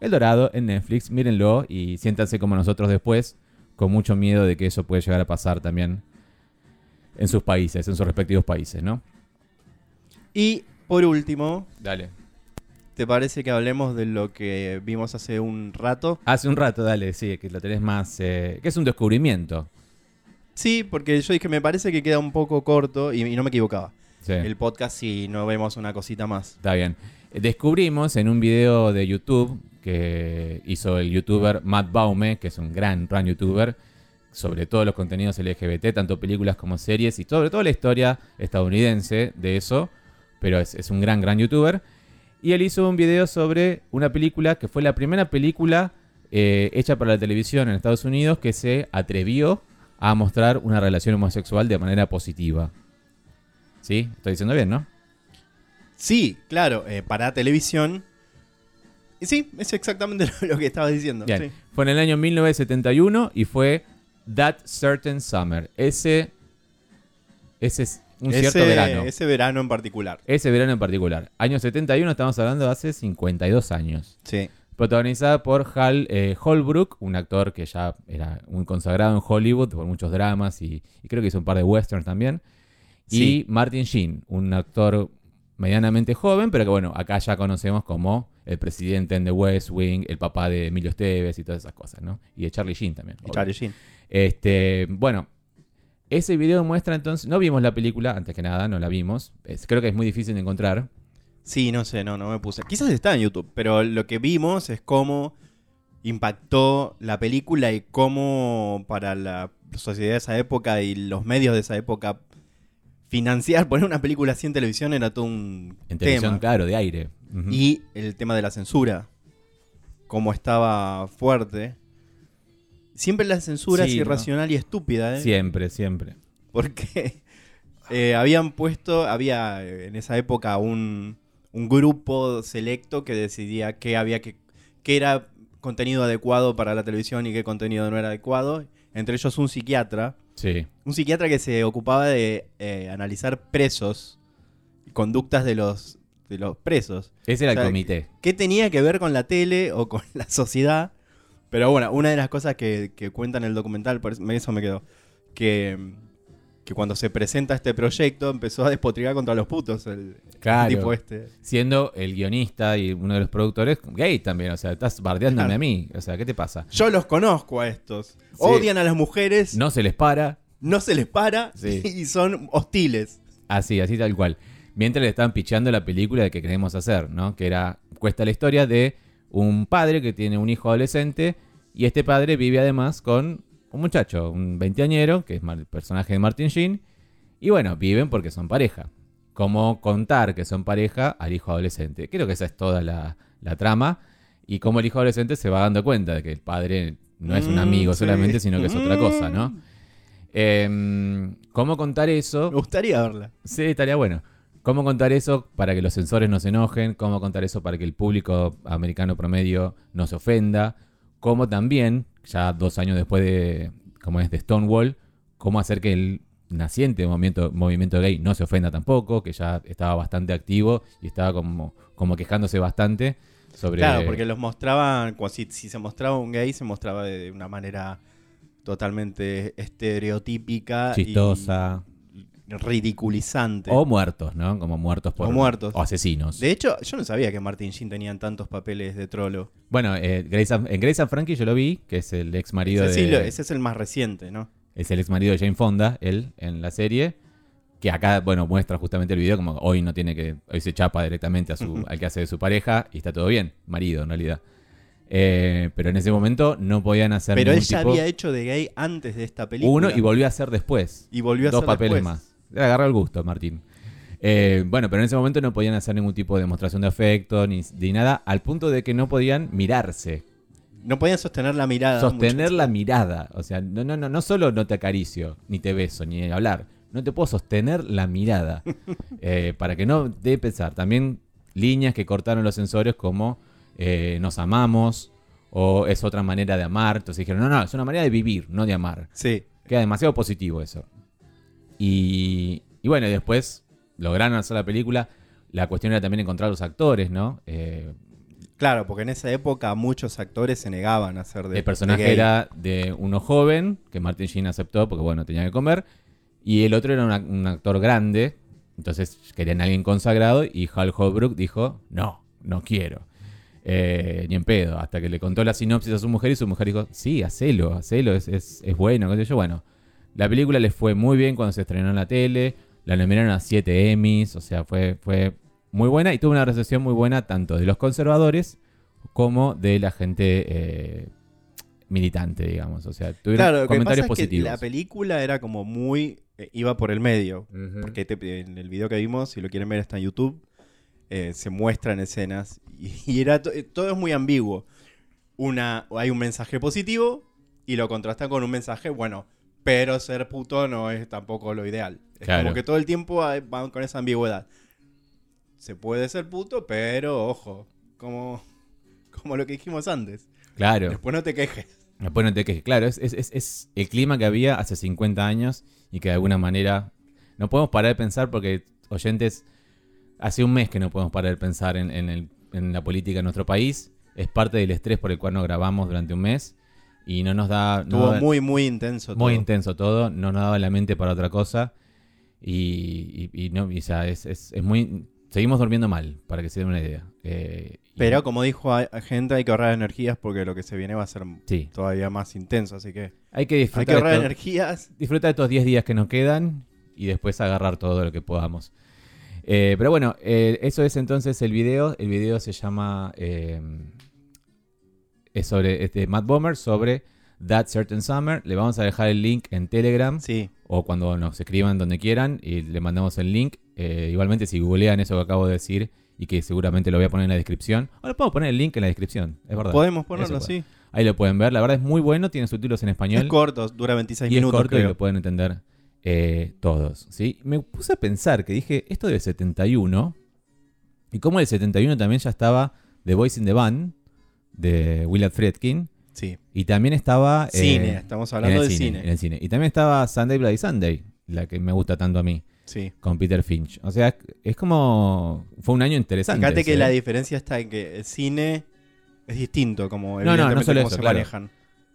[SPEAKER 1] El Dorado en Netflix, mírenlo y siéntanse como nosotros después, con mucho miedo de que eso puede llegar a pasar también en sus países, en sus respectivos países, ¿no?
[SPEAKER 2] Y por último,
[SPEAKER 1] Dale.
[SPEAKER 2] ¿te parece que hablemos de lo que vimos hace un rato?
[SPEAKER 1] Hace un rato, dale, sí, que lo tenés más, eh, que es un descubrimiento.
[SPEAKER 2] Sí, porque yo dije, me parece que queda un poco corto y, y no me equivocaba.
[SPEAKER 1] Sí.
[SPEAKER 2] El podcast si no vemos una cosita más.
[SPEAKER 1] Está bien. Descubrimos en un video de YouTube que hizo el youtuber Matt Baume, que es un gran, gran youtuber, sobre todos los contenidos LGBT, tanto películas como series, y sobre todo la historia estadounidense de eso, pero es, es un gran, gran youtuber. Y él hizo un video sobre una película que fue la primera película eh, hecha para la televisión en Estados Unidos que se atrevió a mostrar una relación homosexual de manera positiva. ¿Sí? Estoy diciendo bien, ¿no?
[SPEAKER 2] Sí, claro, eh, para televisión. Y sí, es exactamente lo, lo que estabas diciendo.
[SPEAKER 1] Bien.
[SPEAKER 2] sí.
[SPEAKER 1] Fue en el año 1971 y fue That Certain Summer. Ese, ese es un cierto
[SPEAKER 2] ese,
[SPEAKER 1] verano.
[SPEAKER 2] Ese verano en particular.
[SPEAKER 1] Ese verano en particular. Año 71, estamos hablando de hace 52 años.
[SPEAKER 2] Sí.
[SPEAKER 1] Protagonizada por Hal eh, Holbrook, un actor que ya era muy consagrado en Hollywood por muchos dramas y, y creo que hizo un par de westerns también.
[SPEAKER 2] Sí.
[SPEAKER 1] Y Martin Sheen, un actor medianamente joven, pero que bueno, acá ya conocemos como el presidente en The West Wing, el papá de Emilio Esteves y todas esas cosas, ¿no? Y de Charlie Sheen también.
[SPEAKER 2] Y
[SPEAKER 1] obvio.
[SPEAKER 2] Charlie Sheen.
[SPEAKER 1] Este, bueno, ese video muestra entonces, no vimos la película, antes que nada, no la vimos. Es- creo que es muy difícil de encontrar.
[SPEAKER 2] Sí, no sé, no, no me puse. Quizás está en YouTube, pero lo que vimos es cómo impactó la película y cómo para la sociedad de esa época y los medios de esa época financiar, poner una película así en televisión era todo un
[SPEAKER 1] En televisión,
[SPEAKER 2] tema.
[SPEAKER 1] claro, de aire.
[SPEAKER 2] Y el tema de la censura, cómo estaba fuerte. Siempre la censura
[SPEAKER 1] Sí,
[SPEAKER 2] es
[SPEAKER 1] ¿no?
[SPEAKER 2] irracional y estúpida, ¿eh?
[SPEAKER 1] Siempre, siempre.
[SPEAKER 2] Porque eh, habían puesto, había eh, en esa época un, un grupo selecto que decidía qué había que, qué era contenido adecuado para la televisión y qué contenido no era adecuado. Entre ellos un psiquiatra,
[SPEAKER 1] Sí.
[SPEAKER 2] un psiquiatra que se ocupaba de eh, analizar presos, conductas de los, de los presos.
[SPEAKER 1] Ese era
[SPEAKER 2] O sea,
[SPEAKER 1] el comité.
[SPEAKER 2] ¿Qué tenía que ver con la tele o con la sociedad? Pero bueno, una de las cosas que, que cuenta en el documental, por eso eso me quedó, que, que cuando se presenta este proyecto empezó a despotricar contra los putos el, tipo este.
[SPEAKER 1] Siendo el guionista y uno de los productores gay también. O sea, estás bardeándome
[SPEAKER 2] Claro.
[SPEAKER 1] a mí. O sea, ¿qué te pasa?
[SPEAKER 2] Yo los conozco a estos. Odian a las mujeres, no,
[SPEAKER 1] No se les para.
[SPEAKER 2] se les para
[SPEAKER 1] Sí.
[SPEAKER 2] y son hostiles.
[SPEAKER 1] Así, así tal cual. Mientras le estaban pichando la película de que queremos hacer, ¿no? Que era, cuesta la historia de un padre que tiene un hijo adolescente y este padre vive además con un muchacho, un veinteañero, que es el personaje de Martin Sheen. Y bueno, viven porque son pareja. Cómo contar que son pareja al hijo adolescente. Creo que esa es toda la, la trama. Y cómo el hijo adolescente se va dando cuenta de que el padre no es un
[SPEAKER 2] Mm,
[SPEAKER 1] amigo
[SPEAKER 2] sí.
[SPEAKER 1] solamente, sino que es otra cosa, ¿no?
[SPEAKER 2] Mm.
[SPEAKER 1] Em, ¿Cómo contar eso?
[SPEAKER 2] Me gustaría verla.
[SPEAKER 1] Sí, estaría bueno. ¿Cómo contar eso para que los sensores no se enojen? ¿Cómo contar eso para que el público americano promedio no se ofenda? ¿Cómo también, ya dos años después de, como es, de Stonewall, cómo hacer que el naciente movimiento, movimiento gay no se ofenda tampoco, que ya estaba bastante activo y estaba como, como quejándose bastante sobre...
[SPEAKER 2] Claro, porque los mostraban, como si, si se mostraba un gay, se mostraba de una manera totalmente estereotípica. y
[SPEAKER 1] chistosa.
[SPEAKER 2] Ridiculizante.
[SPEAKER 1] O muertos, ¿no? Como muertos por...
[SPEAKER 2] O muertos.
[SPEAKER 1] O asesinos.
[SPEAKER 2] De hecho, yo no sabía que Martin Sheen tenían tantos papeles de trolo.
[SPEAKER 1] Bueno, eh, Grace and- en Grace and Frankie yo lo vi, que es el ex marido
[SPEAKER 2] Ese, sí,
[SPEAKER 1] de...
[SPEAKER 2] lo- ese es el más reciente, ¿no?
[SPEAKER 1] es el ex marido de Jane Fonda, él, en la serie. Que acá, bueno, muestra justamente el video como hoy no tiene que. Hoy se chapa directamente a su, al que hace de su pareja y está todo bien. Marido, en realidad. Eh, pero en ese momento no podían hacer
[SPEAKER 2] Pero él ya
[SPEAKER 1] tipo-
[SPEAKER 2] había hecho de gay antes de esta película.
[SPEAKER 1] uno y volvió a hacer después.
[SPEAKER 2] Y volvió a
[SPEAKER 1] Dos
[SPEAKER 2] hacer
[SPEAKER 1] papeles
[SPEAKER 2] después.
[SPEAKER 1] más. Le agarró el gusto, Martín. Eh, bueno, pero en ese momento no podían hacer ningún tipo de demostración de afecto ni, ni nada, al punto de que no podían mirarse.
[SPEAKER 2] No podían sostener la mirada.
[SPEAKER 1] sostener
[SPEAKER 2] mucho.
[SPEAKER 1] la mirada. O sea, no, no, no, no solo no te acaricio, ni te beso, ni hablar. No te puedo sostener la mirada. Eh, para que no dé pensar. También líneas que cortaron los sensores como eh, nos amamos o es otra manera de amar. Entonces dijeron, no, no, es una manera de vivir, no de amar.
[SPEAKER 2] Sí.
[SPEAKER 1] Queda demasiado positivo eso. Y, y bueno, y después lograron hacer la película. La cuestión era también encontrar los actores, ¿no? Eh,
[SPEAKER 2] Claro, porque en esa época muchos actores se negaban a hacer de
[SPEAKER 1] el personaje
[SPEAKER 2] de
[SPEAKER 1] era de uno joven, que Martin Sheen aceptó porque, bueno, tenía que comer. Y el otro era una- un actor grande, entonces querían a alguien consagrado. Y Hal Holbrook dijo: No, no quiero. Eh, ni en pedo. Hasta que le contó la sinopsis a su mujer y su mujer dijo: Sí, hacelo, hacelo, es, es, es bueno. qué sé yo. Bueno, la película les fue muy bien cuando se estrenó en la tele. La nominaron a 7 Emmys, o sea, fue, fue muy buena y tuvo una recepción muy buena tanto de los conservadores como de la gente eh, militante, digamos. O sea, tuvieron
[SPEAKER 2] Claro, lo que pasa
[SPEAKER 1] comentarios
[SPEAKER 2] es que
[SPEAKER 1] positivos.
[SPEAKER 2] la película era como muy... eh, iba por el medio. Porque te- en el video que vimos, si lo quieren ver está en YouTube, eh, se muestran escenas y, y era to- todo es muy ambiguo. Una, hay un mensaje positivo y lo contrastan con un mensaje, bueno, pero ser puto no es tampoco lo ideal. Es
[SPEAKER 1] Claro.
[SPEAKER 2] como que todo el tiempo van con esa ambigüedad. Se puede ser puto, pero ojo, como, como lo que dijimos antes.
[SPEAKER 1] Claro.
[SPEAKER 2] Después no te quejes.
[SPEAKER 1] Después no te quejes. Claro, es, es- es- es el clima que había hace 50 años y que de alguna manera no podemos parar de pensar porque, oyentes, hace un mes que no podemos parar de pensar en, en el- en la política en nuestro país. Es parte del estrés por el cual no grabamos durante un mes y no nos da... no
[SPEAKER 2] Estuvo
[SPEAKER 1] da-
[SPEAKER 2] muy, muy intenso
[SPEAKER 1] muy
[SPEAKER 2] todo.
[SPEAKER 1] intenso todo, no nos daba la mente para otra cosa y, y- y no, y, o sea, es, es- es muy... Seguimos durmiendo mal, para que se den una idea. Eh,
[SPEAKER 2] Pero como dijo a- a gente, hay que ahorrar energías porque lo que se viene va a ser
[SPEAKER 1] Sí,
[SPEAKER 2] todavía más intenso, así que
[SPEAKER 1] hay que
[SPEAKER 2] hay
[SPEAKER 1] disfrutar,
[SPEAKER 2] que ahorrar energías.
[SPEAKER 1] disfrutar estos 10 días que nos quedan y después agarrar todo lo que podamos. Eh, pero bueno, eh, eso es entonces el video. El video se llama... eh, es sobre este Matt Bomer, sobre That Certain Summer. Le vamos a dejar el link en Telegram
[SPEAKER 2] Sí.
[SPEAKER 1] o cuando nos escriban donde quieran y le mandamos el link. Eh, igualmente, si googlean eso que acabo de decir y que seguramente lo voy a poner en la descripción. Ahora puedo poner el link en la descripción, es verdad.
[SPEAKER 2] Podemos ponerlo así.
[SPEAKER 1] Ahí lo pueden ver. La verdad es muy bueno, tiene subtítulos en español.
[SPEAKER 2] Es corto, dura 26
[SPEAKER 1] y es
[SPEAKER 2] minutos.
[SPEAKER 1] corto y lo pueden entender eh, todos. ¿sí? Me puse a pensar que dije, esto del 71, y como el 71 también ya estaba The Voice in the Band, de Willard Friedkin,
[SPEAKER 2] Sí.
[SPEAKER 1] y también estaba... eh,
[SPEAKER 2] Cine, estamos hablando de
[SPEAKER 1] cine,
[SPEAKER 2] cine.
[SPEAKER 1] En el cine. Y también estaba Sunday Bloody Sunday, la que me gusta tanto a mí,
[SPEAKER 2] Sí.
[SPEAKER 1] con Peter Finch. O sea, es como... Fue un año interesante.
[SPEAKER 2] Fíjate que la
[SPEAKER 1] ¿eh?
[SPEAKER 2] diferencia está en que el cine es distinto, como
[SPEAKER 1] No, no, no solo eso,
[SPEAKER 2] se
[SPEAKER 1] claro.
[SPEAKER 2] manejan.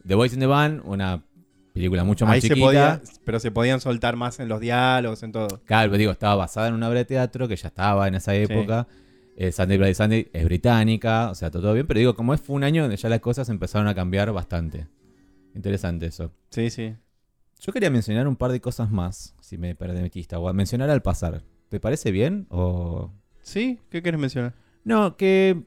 [SPEAKER 1] The Voice in the Band, una película mucho más
[SPEAKER 2] Ahí se
[SPEAKER 1] chiquita.
[SPEAKER 2] podía, pero se podían soltar más en los diálogos, en todo.
[SPEAKER 1] Claro, pero digo, estaba basada en una obra de teatro que ya estaba en esa época. Eh, Sunday Bloody Sunday es británica, o sea, todo bien. Pero digo, como es, fue un año donde ya las cosas empezaron a cambiar bastante. Interesante eso.
[SPEAKER 2] Sí, sí.
[SPEAKER 1] Yo quería mencionar un par de cosas más, si me permitiste, o a mencionar al pasar. ¿Te parece bien? O.
[SPEAKER 2] ¿Sí? ¿Qué quieres mencionar?
[SPEAKER 1] No, que.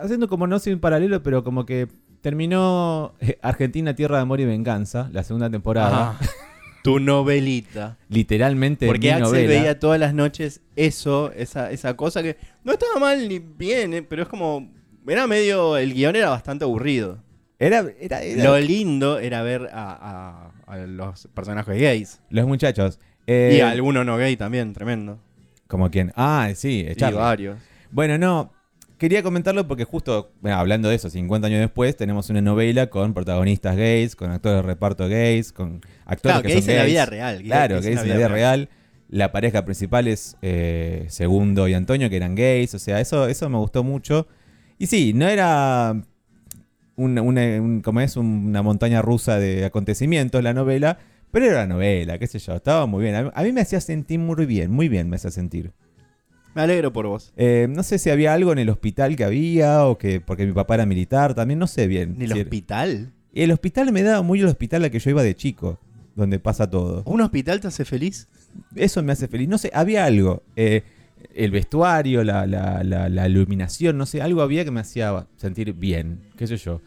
[SPEAKER 1] Haciendo como no sin paralelo, pero como que terminó eh, Argentina, Tierra de Amor y Venganza, la segunda temporada.
[SPEAKER 2] Ah, tu novelita.
[SPEAKER 1] Literalmente
[SPEAKER 2] Porque
[SPEAKER 1] mi
[SPEAKER 2] Axel
[SPEAKER 1] novela.
[SPEAKER 2] veía todas las noches eso, esa, esa cosa que no estaba mal ni bien, eh, pero es como. Era medio. El guion era bastante aburrido.
[SPEAKER 1] Era, era, era-
[SPEAKER 2] Lo lindo era ver a, a- a los personajes gays.
[SPEAKER 1] Los muchachos. eh,
[SPEAKER 2] y a alguno no gay también, tremendo.
[SPEAKER 1] Como quien. Ah, sí, Charlie.
[SPEAKER 2] varios.
[SPEAKER 1] Bueno, no. Quería comentarlo porque justo, bueno, hablando de eso, 50 años después, tenemos una novela con protagonistas gays, con actores de reparto gays, con actores
[SPEAKER 2] Claro,
[SPEAKER 1] que
[SPEAKER 2] gays
[SPEAKER 1] son
[SPEAKER 2] en la
[SPEAKER 1] gays.
[SPEAKER 2] vida real.
[SPEAKER 1] Claro, gays en la vida real. La pareja principal es eh, Segundo y Antonio, que eran gays. O sea, eso, eso me gustó mucho. Y sí, no era una, una- un- como es una montaña rusa de acontecimientos la novela, pero era una novela, qué sé yo, estaba muy bien. A mí, a mí me hacía sentir muy bien, muy bien me hacía sentir.
[SPEAKER 2] Me alegro por vos.
[SPEAKER 1] Eh, no sé si había algo en el hospital que había o que porque mi papá era militar, también no sé bien.
[SPEAKER 2] ¿En el
[SPEAKER 1] Si-
[SPEAKER 2] hospital?
[SPEAKER 1] El hospital me daba muy el hospital al que yo iba de chico, donde pasa todo.
[SPEAKER 2] ¿Un hospital te hace feliz?
[SPEAKER 1] Eso me hace feliz. No sé, había algo. Eh, el vestuario, la, la- la- la iluminación, no sé, algo había que me hacía sentir bien, qué sé yo.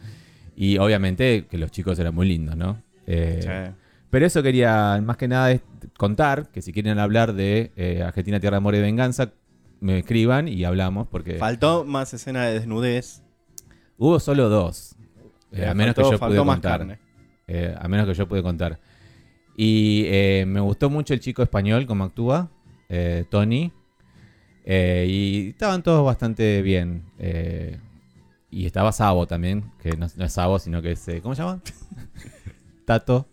[SPEAKER 1] Y obviamente que los chicos eran muy lindos, ¿no? Eh, Pero eso quería más que nada es contar, que si quieren hablar de eh, Argentina, Tierra, Amor y Venganza, me escriban y hablamos, porque
[SPEAKER 2] Faltó más escena de desnudez.
[SPEAKER 1] hubo solo dos. eh, a menos
[SPEAKER 2] Faltó-
[SPEAKER 1] que yo pude
[SPEAKER 2] más
[SPEAKER 1] contar.
[SPEAKER 2] carne.
[SPEAKER 1] Eh, a menos que yo pude contar. Y eh, me gustó mucho el chico español, como actúa, eh, Tony. Eh, y estaban todos bastante bien. eh, y estaba Sabo también, que no, no es Sabo, sino que es. eh, ¿Cómo se llama? Tato.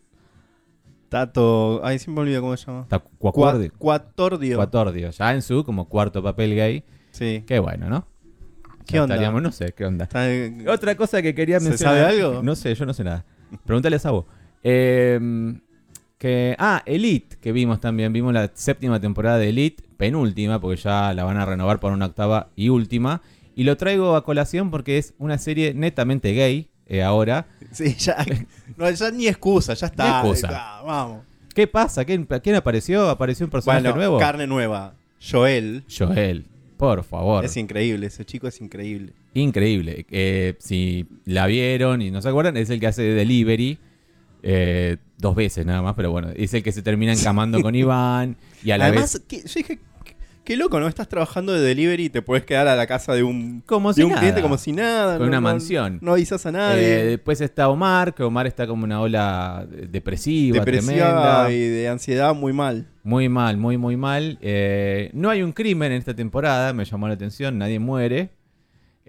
[SPEAKER 2] Tato. Ay, siempre me olvido cómo se llama.
[SPEAKER 1] Ta- Cuacuardi-
[SPEAKER 2] Cua- Cuatordio.
[SPEAKER 1] Cuatordio. Ya en su como cuarto papel gay.
[SPEAKER 2] Sí.
[SPEAKER 1] Qué bueno, ¿no?
[SPEAKER 2] ¿Qué onda?
[SPEAKER 1] estaríamos- no sé, ¿qué onda? Otra cosa que quería
[SPEAKER 2] ¿Se
[SPEAKER 1] mencionar.
[SPEAKER 2] sabe algo?
[SPEAKER 1] No sé, yo no sé nada. Pregúntale a Sabo. Eh, que, ah, Elite, que vimos también. Vimos la séptima temporada de Elite, penúltima, porque ya la van a renovar por una octava y última. Y lo traigo a colación porque es una serie netamente gay eh, ahora.
[SPEAKER 2] Sí, ya. No, ya ni excusa, ya está.
[SPEAKER 1] Ni excusa.
[SPEAKER 2] Ah, vamos.
[SPEAKER 1] ¿Qué pasa? ¿Quién, quién apareció? ¿Apareció un personaje
[SPEAKER 2] Bueno,
[SPEAKER 1] nuevo?
[SPEAKER 2] carne nueva. Joel.
[SPEAKER 1] Joel. Por favor.
[SPEAKER 2] Es increíble, ese chico es increíble.
[SPEAKER 1] Increíble. Eh, si la vieron y no se acuerdan, es el que hace de delivery. eh, dos veces nada más, pero bueno, es el que se termina encamando con Iván. Y a la
[SPEAKER 2] Además,
[SPEAKER 1] vez.
[SPEAKER 2] que- yo dije, qué, loco, ¿no? Estás trabajando de delivery y te puedes quedar a la casa de un,
[SPEAKER 1] Como
[SPEAKER 2] de
[SPEAKER 1] si
[SPEAKER 2] un
[SPEAKER 1] nada.
[SPEAKER 2] cliente como si nada.
[SPEAKER 1] Con
[SPEAKER 2] no-
[SPEAKER 1] una mansión.
[SPEAKER 2] No avisas a
[SPEAKER 1] Eh,
[SPEAKER 2] nadie.
[SPEAKER 1] después está Omar, que Omar está como una ola depresiva,
[SPEAKER 2] Depresiva
[SPEAKER 1] tremenda.
[SPEAKER 2] y de ansiedad muy mal.
[SPEAKER 1] Muy mal, muy, muy mal. Eh, no hay un crimen en esta temporada, me llamó la atención, nadie muere.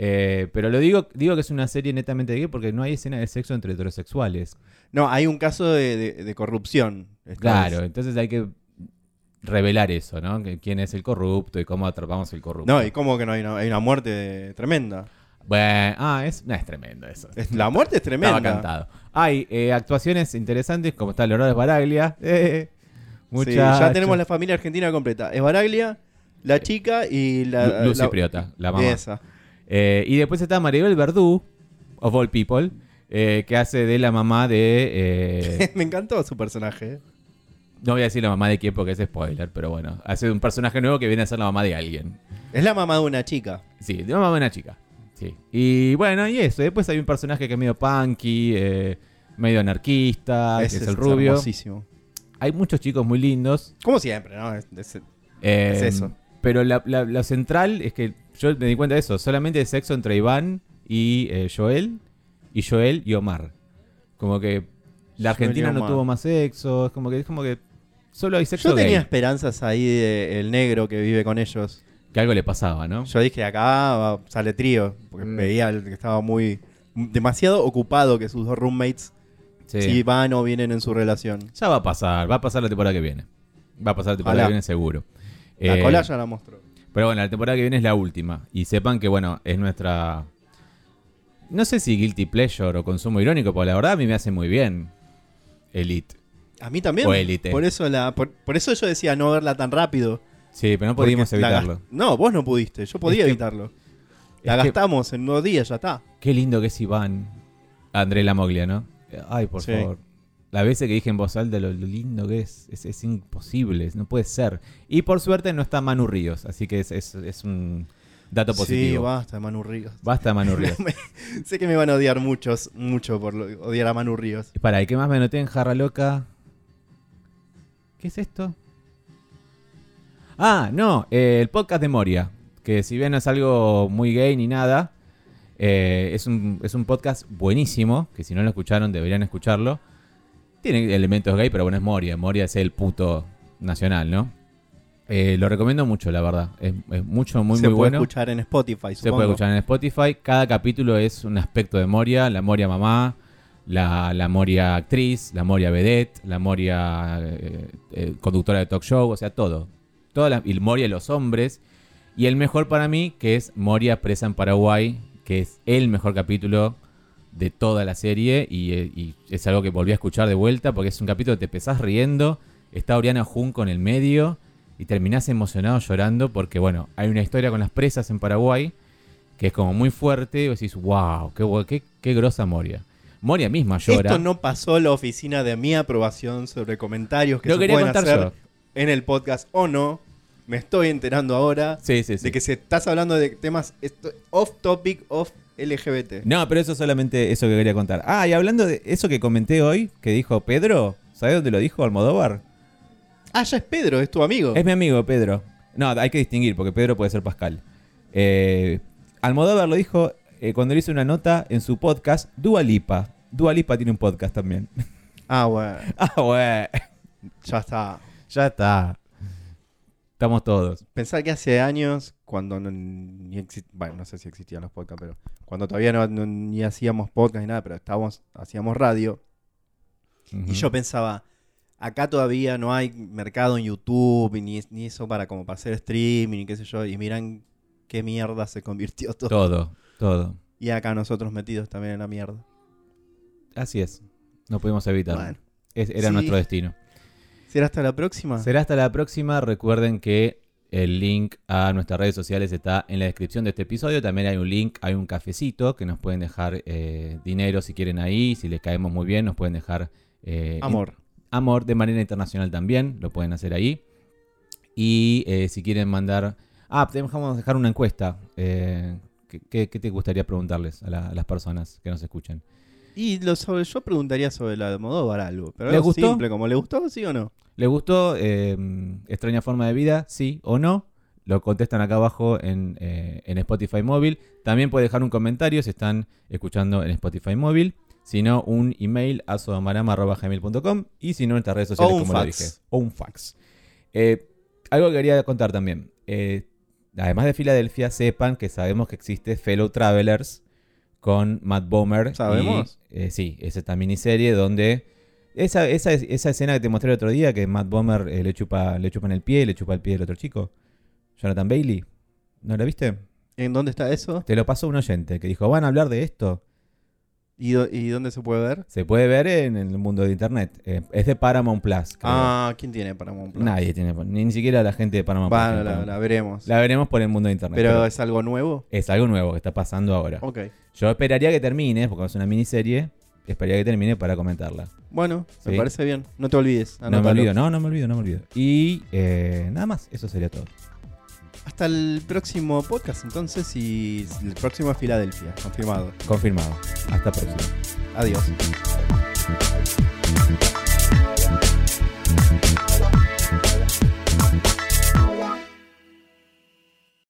[SPEAKER 1] Eh, pero lo digo, digo que es una serie netamente gay porque no hay escena de sexo entre heterosexuales.
[SPEAKER 2] No, hay un caso de, de- de corrupción.
[SPEAKER 1] Claro,
[SPEAKER 2] vez.
[SPEAKER 1] entonces hay que revelar eso, ¿no? Que quién es el corrupto y cómo atrapamos el corrupto.
[SPEAKER 2] No, y cómo que no hay una, hay una muerte tremenda.
[SPEAKER 1] Bueno, ah, es, no, es tremendo eso.
[SPEAKER 2] Es- La muerte es tremenda.
[SPEAKER 1] Estaba cantado. Hay eh, actuaciones interesantes como está Lourdes Baraglia. Eh,
[SPEAKER 2] Sí, ya tenemos la familia argentina completa. Es Baraglia, la chica y la.
[SPEAKER 1] Lu- Lucy
[SPEAKER 2] la-
[SPEAKER 1] Priota, la mamá.
[SPEAKER 2] Esa.
[SPEAKER 1] Eh, y después está Maribel Verdú, of all people, eh, que hace de la mamá de... eh,
[SPEAKER 2] Me encantó su personaje.
[SPEAKER 1] No voy a decir la mamá de quién porque es spoiler, pero bueno, hace de un personaje nuevo que viene a ser la mamá de alguien.
[SPEAKER 2] Es la mamá de una chica.
[SPEAKER 1] Sí, de la mamá de una chica. Sí. Y bueno, y eso. Después hay un personaje que es medio punky, eh, medio anarquista,
[SPEAKER 2] Ese
[SPEAKER 1] que es el rubio.
[SPEAKER 2] hermosísimo.
[SPEAKER 1] Hay muchos chicos muy lindos.
[SPEAKER 2] Como siempre, ¿no? Es- es-
[SPEAKER 1] eh,
[SPEAKER 2] Es eso.
[SPEAKER 1] Pero la, la- la central es que yo me di cuenta de eso. Solamente hay sexo entre Iván y eh, Joel. Y Joel y Omar. Como que la Argentina no tuvo más sexo. Es como que, es como que solo hay sexo
[SPEAKER 2] Yo tenía
[SPEAKER 1] gay.
[SPEAKER 2] esperanzas ahí de el negro que vive con ellos.
[SPEAKER 1] Que algo le pasaba, ¿no?
[SPEAKER 2] Yo dije, acá sale trío, porque
[SPEAKER 1] Mm.
[SPEAKER 2] veía que estaba muy demasiado ocupado que sus dos roommates
[SPEAKER 1] Sí.
[SPEAKER 2] si van o vienen en su relación.
[SPEAKER 1] Ya va a pasar. Va a pasar la temporada que viene. Va a pasar la temporada
[SPEAKER 2] Ojalá.
[SPEAKER 1] que viene seguro.
[SPEAKER 2] La
[SPEAKER 1] Eh,
[SPEAKER 2] cola ya la mostró.
[SPEAKER 1] Pero bueno, la temporada que viene es la última. Y sepan que, bueno, es nuestra. No sé si guilty pleasure o consumo irónico, porque la verdad a mí me hace muy bien. Elite.
[SPEAKER 2] A mí también.
[SPEAKER 1] o élite.
[SPEAKER 2] Por eso la por, por eso yo decía no verla tan rápido.
[SPEAKER 1] Sí, pero no pudimos
[SPEAKER 2] la
[SPEAKER 1] evitarlo.
[SPEAKER 2] No, vos no pudiste, yo podía
[SPEAKER 1] Es que-
[SPEAKER 2] evitarlo. La
[SPEAKER 1] que-
[SPEAKER 2] gastamos en dos días, ya está.
[SPEAKER 1] Qué lindo que es Iván. André Lamoglia, ¿no? Ay, por
[SPEAKER 2] Sí.
[SPEAKER 1] favor. La vez que dije en voz alta lo, lo lindo que es, es, es imposible, no puede ser. Y por suerte no está Manu Ríos, así que es, es- es un dato
[SPEAKER 2] Sí,
[SPEAKER 1] positivo.
[SPEAKER 2] basta, Manu Ríos.
[SPEAKER 1] Basta Manu Ríos.
[SPEAKER 2] sé que me van a odiar muchos, mucho por lo- odiar a Manu Ríos.
[SPEAKER 1] Y para, ¿y qué más me anoté en Jarra Loca? ¿Qué es esto? Ah, no, eh, el podcast de Moria. Que si bien no es algo muy gay ni nada, eh, es, un, es un podcast buenísimo. Que si no lo escucharon, deberían escucharlo. Tiene elementos gay, pero bueno, es Moria. Moria es el puto nacional, ¿no? Eh, lo recomiendo mucho, la verdad. Es, es mucho, muy,
[SPEAKER 2] Se
[SPEAKER 1] muy
[SPEAKER 2] puede
[SPEAKER 1] bueno.
[SPEAKER 2] escuchar en Spotify,
[SPEAKER 1] Se puede escuchar en Spotify. Cada capítulo es un aspecto de Moria. La Moria mamá, la, la Moria actriz, la Moria vedette, la Moria eh, eh, conductora de talk show, o sea, todo. Toda la, y Moria los hombres. Y el mejor para mí, que es Moria presa en Paraguay, que es el mejor capítulo de toda la serie. Y, eh, es algo que volví a escuchar de vuelta, porque es un capítulo que te empezás riendo. Está Oriana Junco en el medio. Y terminás emocionado llorando porque, bueno, hay una historia con las presas en Paraguay que es como muy fuerte. Y decís, wow, qué, qué, qué grosa Moria. Moria misma llora.
[SPEAKER 2] Esto no pasó la oficina de mi aprobación sobre comentarios que
[SPEAKER 1] Lo
[SPEAKER 2] se
[SPEAKER 1] quería
[SPEAKER 2] pueden
[SPEAKER 1] contar
[SPEAKER 2] hacer
[SPEAKER 1] yo.
[SPEAKER 2] en el podcast o no. Me estoy enterando ahora
[SPEAKER 1] Sí, sí, sí.
[SPEAKER 2] de que se estás hablando de temas esto- off topic, off LGBT.
[SPEAKER 1] No, pero eso es solamente eso que quería contar. Ah, y hablando de eso que comenté hoy, que dijo Pedro, ¿sabes dónde lo dijo Almodóvar?
[SPEAKER 2] Ah, ya es Pedro, es tu amigo.
[SPEAKER 1] Es mi amigo Pedro. No, hay que distinguir, porque Pedro puede ser Pascal. Eh, Almodóvar lo dijo eh, cuando le hizo una nota en su podcast, Dua Lipa. Dua Lipa tiene un podcast también.
[SPEAKER 2] Ah, bueno,
[SPEAKER 1] ah, bueno.
[SPEAKER 2] ya está.
[SPEAKER 1] Ya está. Estamos todos.
[SPEAKER 2] Pensar que hace años, cuando no, ni bueno, no sé si existían los podcasts, pero cuando todavía no, no- ni hacíamos podcast ni nada, pero estábamos, hacíamos radio, y yo pensaba, acá todavía no hay mercado en YouTube, ni, ni eso para como para hacer streaming y qué sé yo, y miran qué mierda se convirtió todo.
[SPEAKER 1] Todo, todo.
[SPEAKER 2] Y acá nosotros metidos también en la mierda.
[SPEAKER 1] Así es. No pudimos evitarlo.
[SPEAKER 2] Bueno,
[SPEAKER 1] Es- era
[SPEAKER 2] Sí.
[SPEAKER 1] nuestro destino.
[SPEAKER 2] ¿será hasta la próxima?
[SPEAKER 1] Será hasta la próxima. Recuerden que el link a nuestras redes sociales está en la descripción de este episodio. También hay un link, hay un cafecito que nos pueden dejar eh, dinero si quieren ahí. Si les caemos muy bien, nos pueden dejar eh,
[SPEAKER 2] Amor.
[SPEAKER 1] in- amor de manera internacional también. Lo pueden hacer ahí. Y eh, si quieren mandar. Ah, dejamos dejar una encuesta. ¿Qué, qué- qué te gustaría preguntarles a, la- a las personas que nos escuchen?
[SPEAKER 2] Y lo sobre, yo preguntaría sobre la de Modóvar algo, pero
[SPEAKER 1] ¿Le
[SPEAKER 2] algo
[SPEAKER 1] gustó?
[SPEAKER 2] simple, como le gustó, sí o no.
[SPEAKER 1] ¿Les gustó eh, Extraña Forma de Vida? ¿Sí o no? Lo contestan acá abajo en, eh, en Spotify Móvil. También puede dejar un comentario si están escuchando en Spotify Móvil. Si no, un email a sodomarama.gmail.com y si no, en nuestras redes sociales, como lo dije. O un fax. Eh, algo que quería contar también. Eh, además de Filadelfia, sepan que sabemos que existe Fellow Travelers con Matt Bomer. y,
[SPEAKER 2] ¿Sabemos?
[SPEAKER 1] eh, sí, es esta miniserie donde esa, esa, esa escena que te mostré el otro día, que Matt Bomer eh, le, chupa, le chupan el pie, le chupa el pie del otro chico. Jonathan Bailey. ¿No la viste?
[SPEAKER 2] ¿En dónde está eso?
[SPEAKER 1] Te lo pasó un oyente que dijo, ¿van a hablar de esto?
[SPEAKER 2] ¿Y, y dónde se puede ver?
[SPEAKER 1] Se puede ver en el mundo de internet. Eh, es de Paramount Plus. creo.
[SPEAKER 2] Ah, ¿quién tiene Paramount Plus?
[SPEAKER 1] Nadie tiene, ni, ni siquiera la gente de Paramount Plus.
[SPEAKER 2] Bueno, la, veremos.
[SPEAKER 1] La veremos por el mundo de internet.
[SPEAKER 2] pero,
[SPEAKER 1] pero
[SPEAKER 2] es algo nuevo.
[SPEAKER 1] es algo nuevo que está pasando ahora.
[SPEAKER 2] Ok.
[SPEAKER 1] Yo esperaría que termine, porque es una miniserie. Esperaría que termine para comentarla.
[SPEAKER 2] Bueno, me
[SPEAKER 1] Sí.
[SPEAKER 2] parece bien. No te olvides.
[SPEAKER 1] No me olvido, no, no me olvido, no me olvido. Y eh, nada más, eso sería todo.
[SPEAKER 2] Hasta el próximo podcast, entonces, y el próximo es Filadelfia, confirmado.
[SPEAKER 1] Confirmado. Hasta próximo.
[SPEAKER 2] Adiós.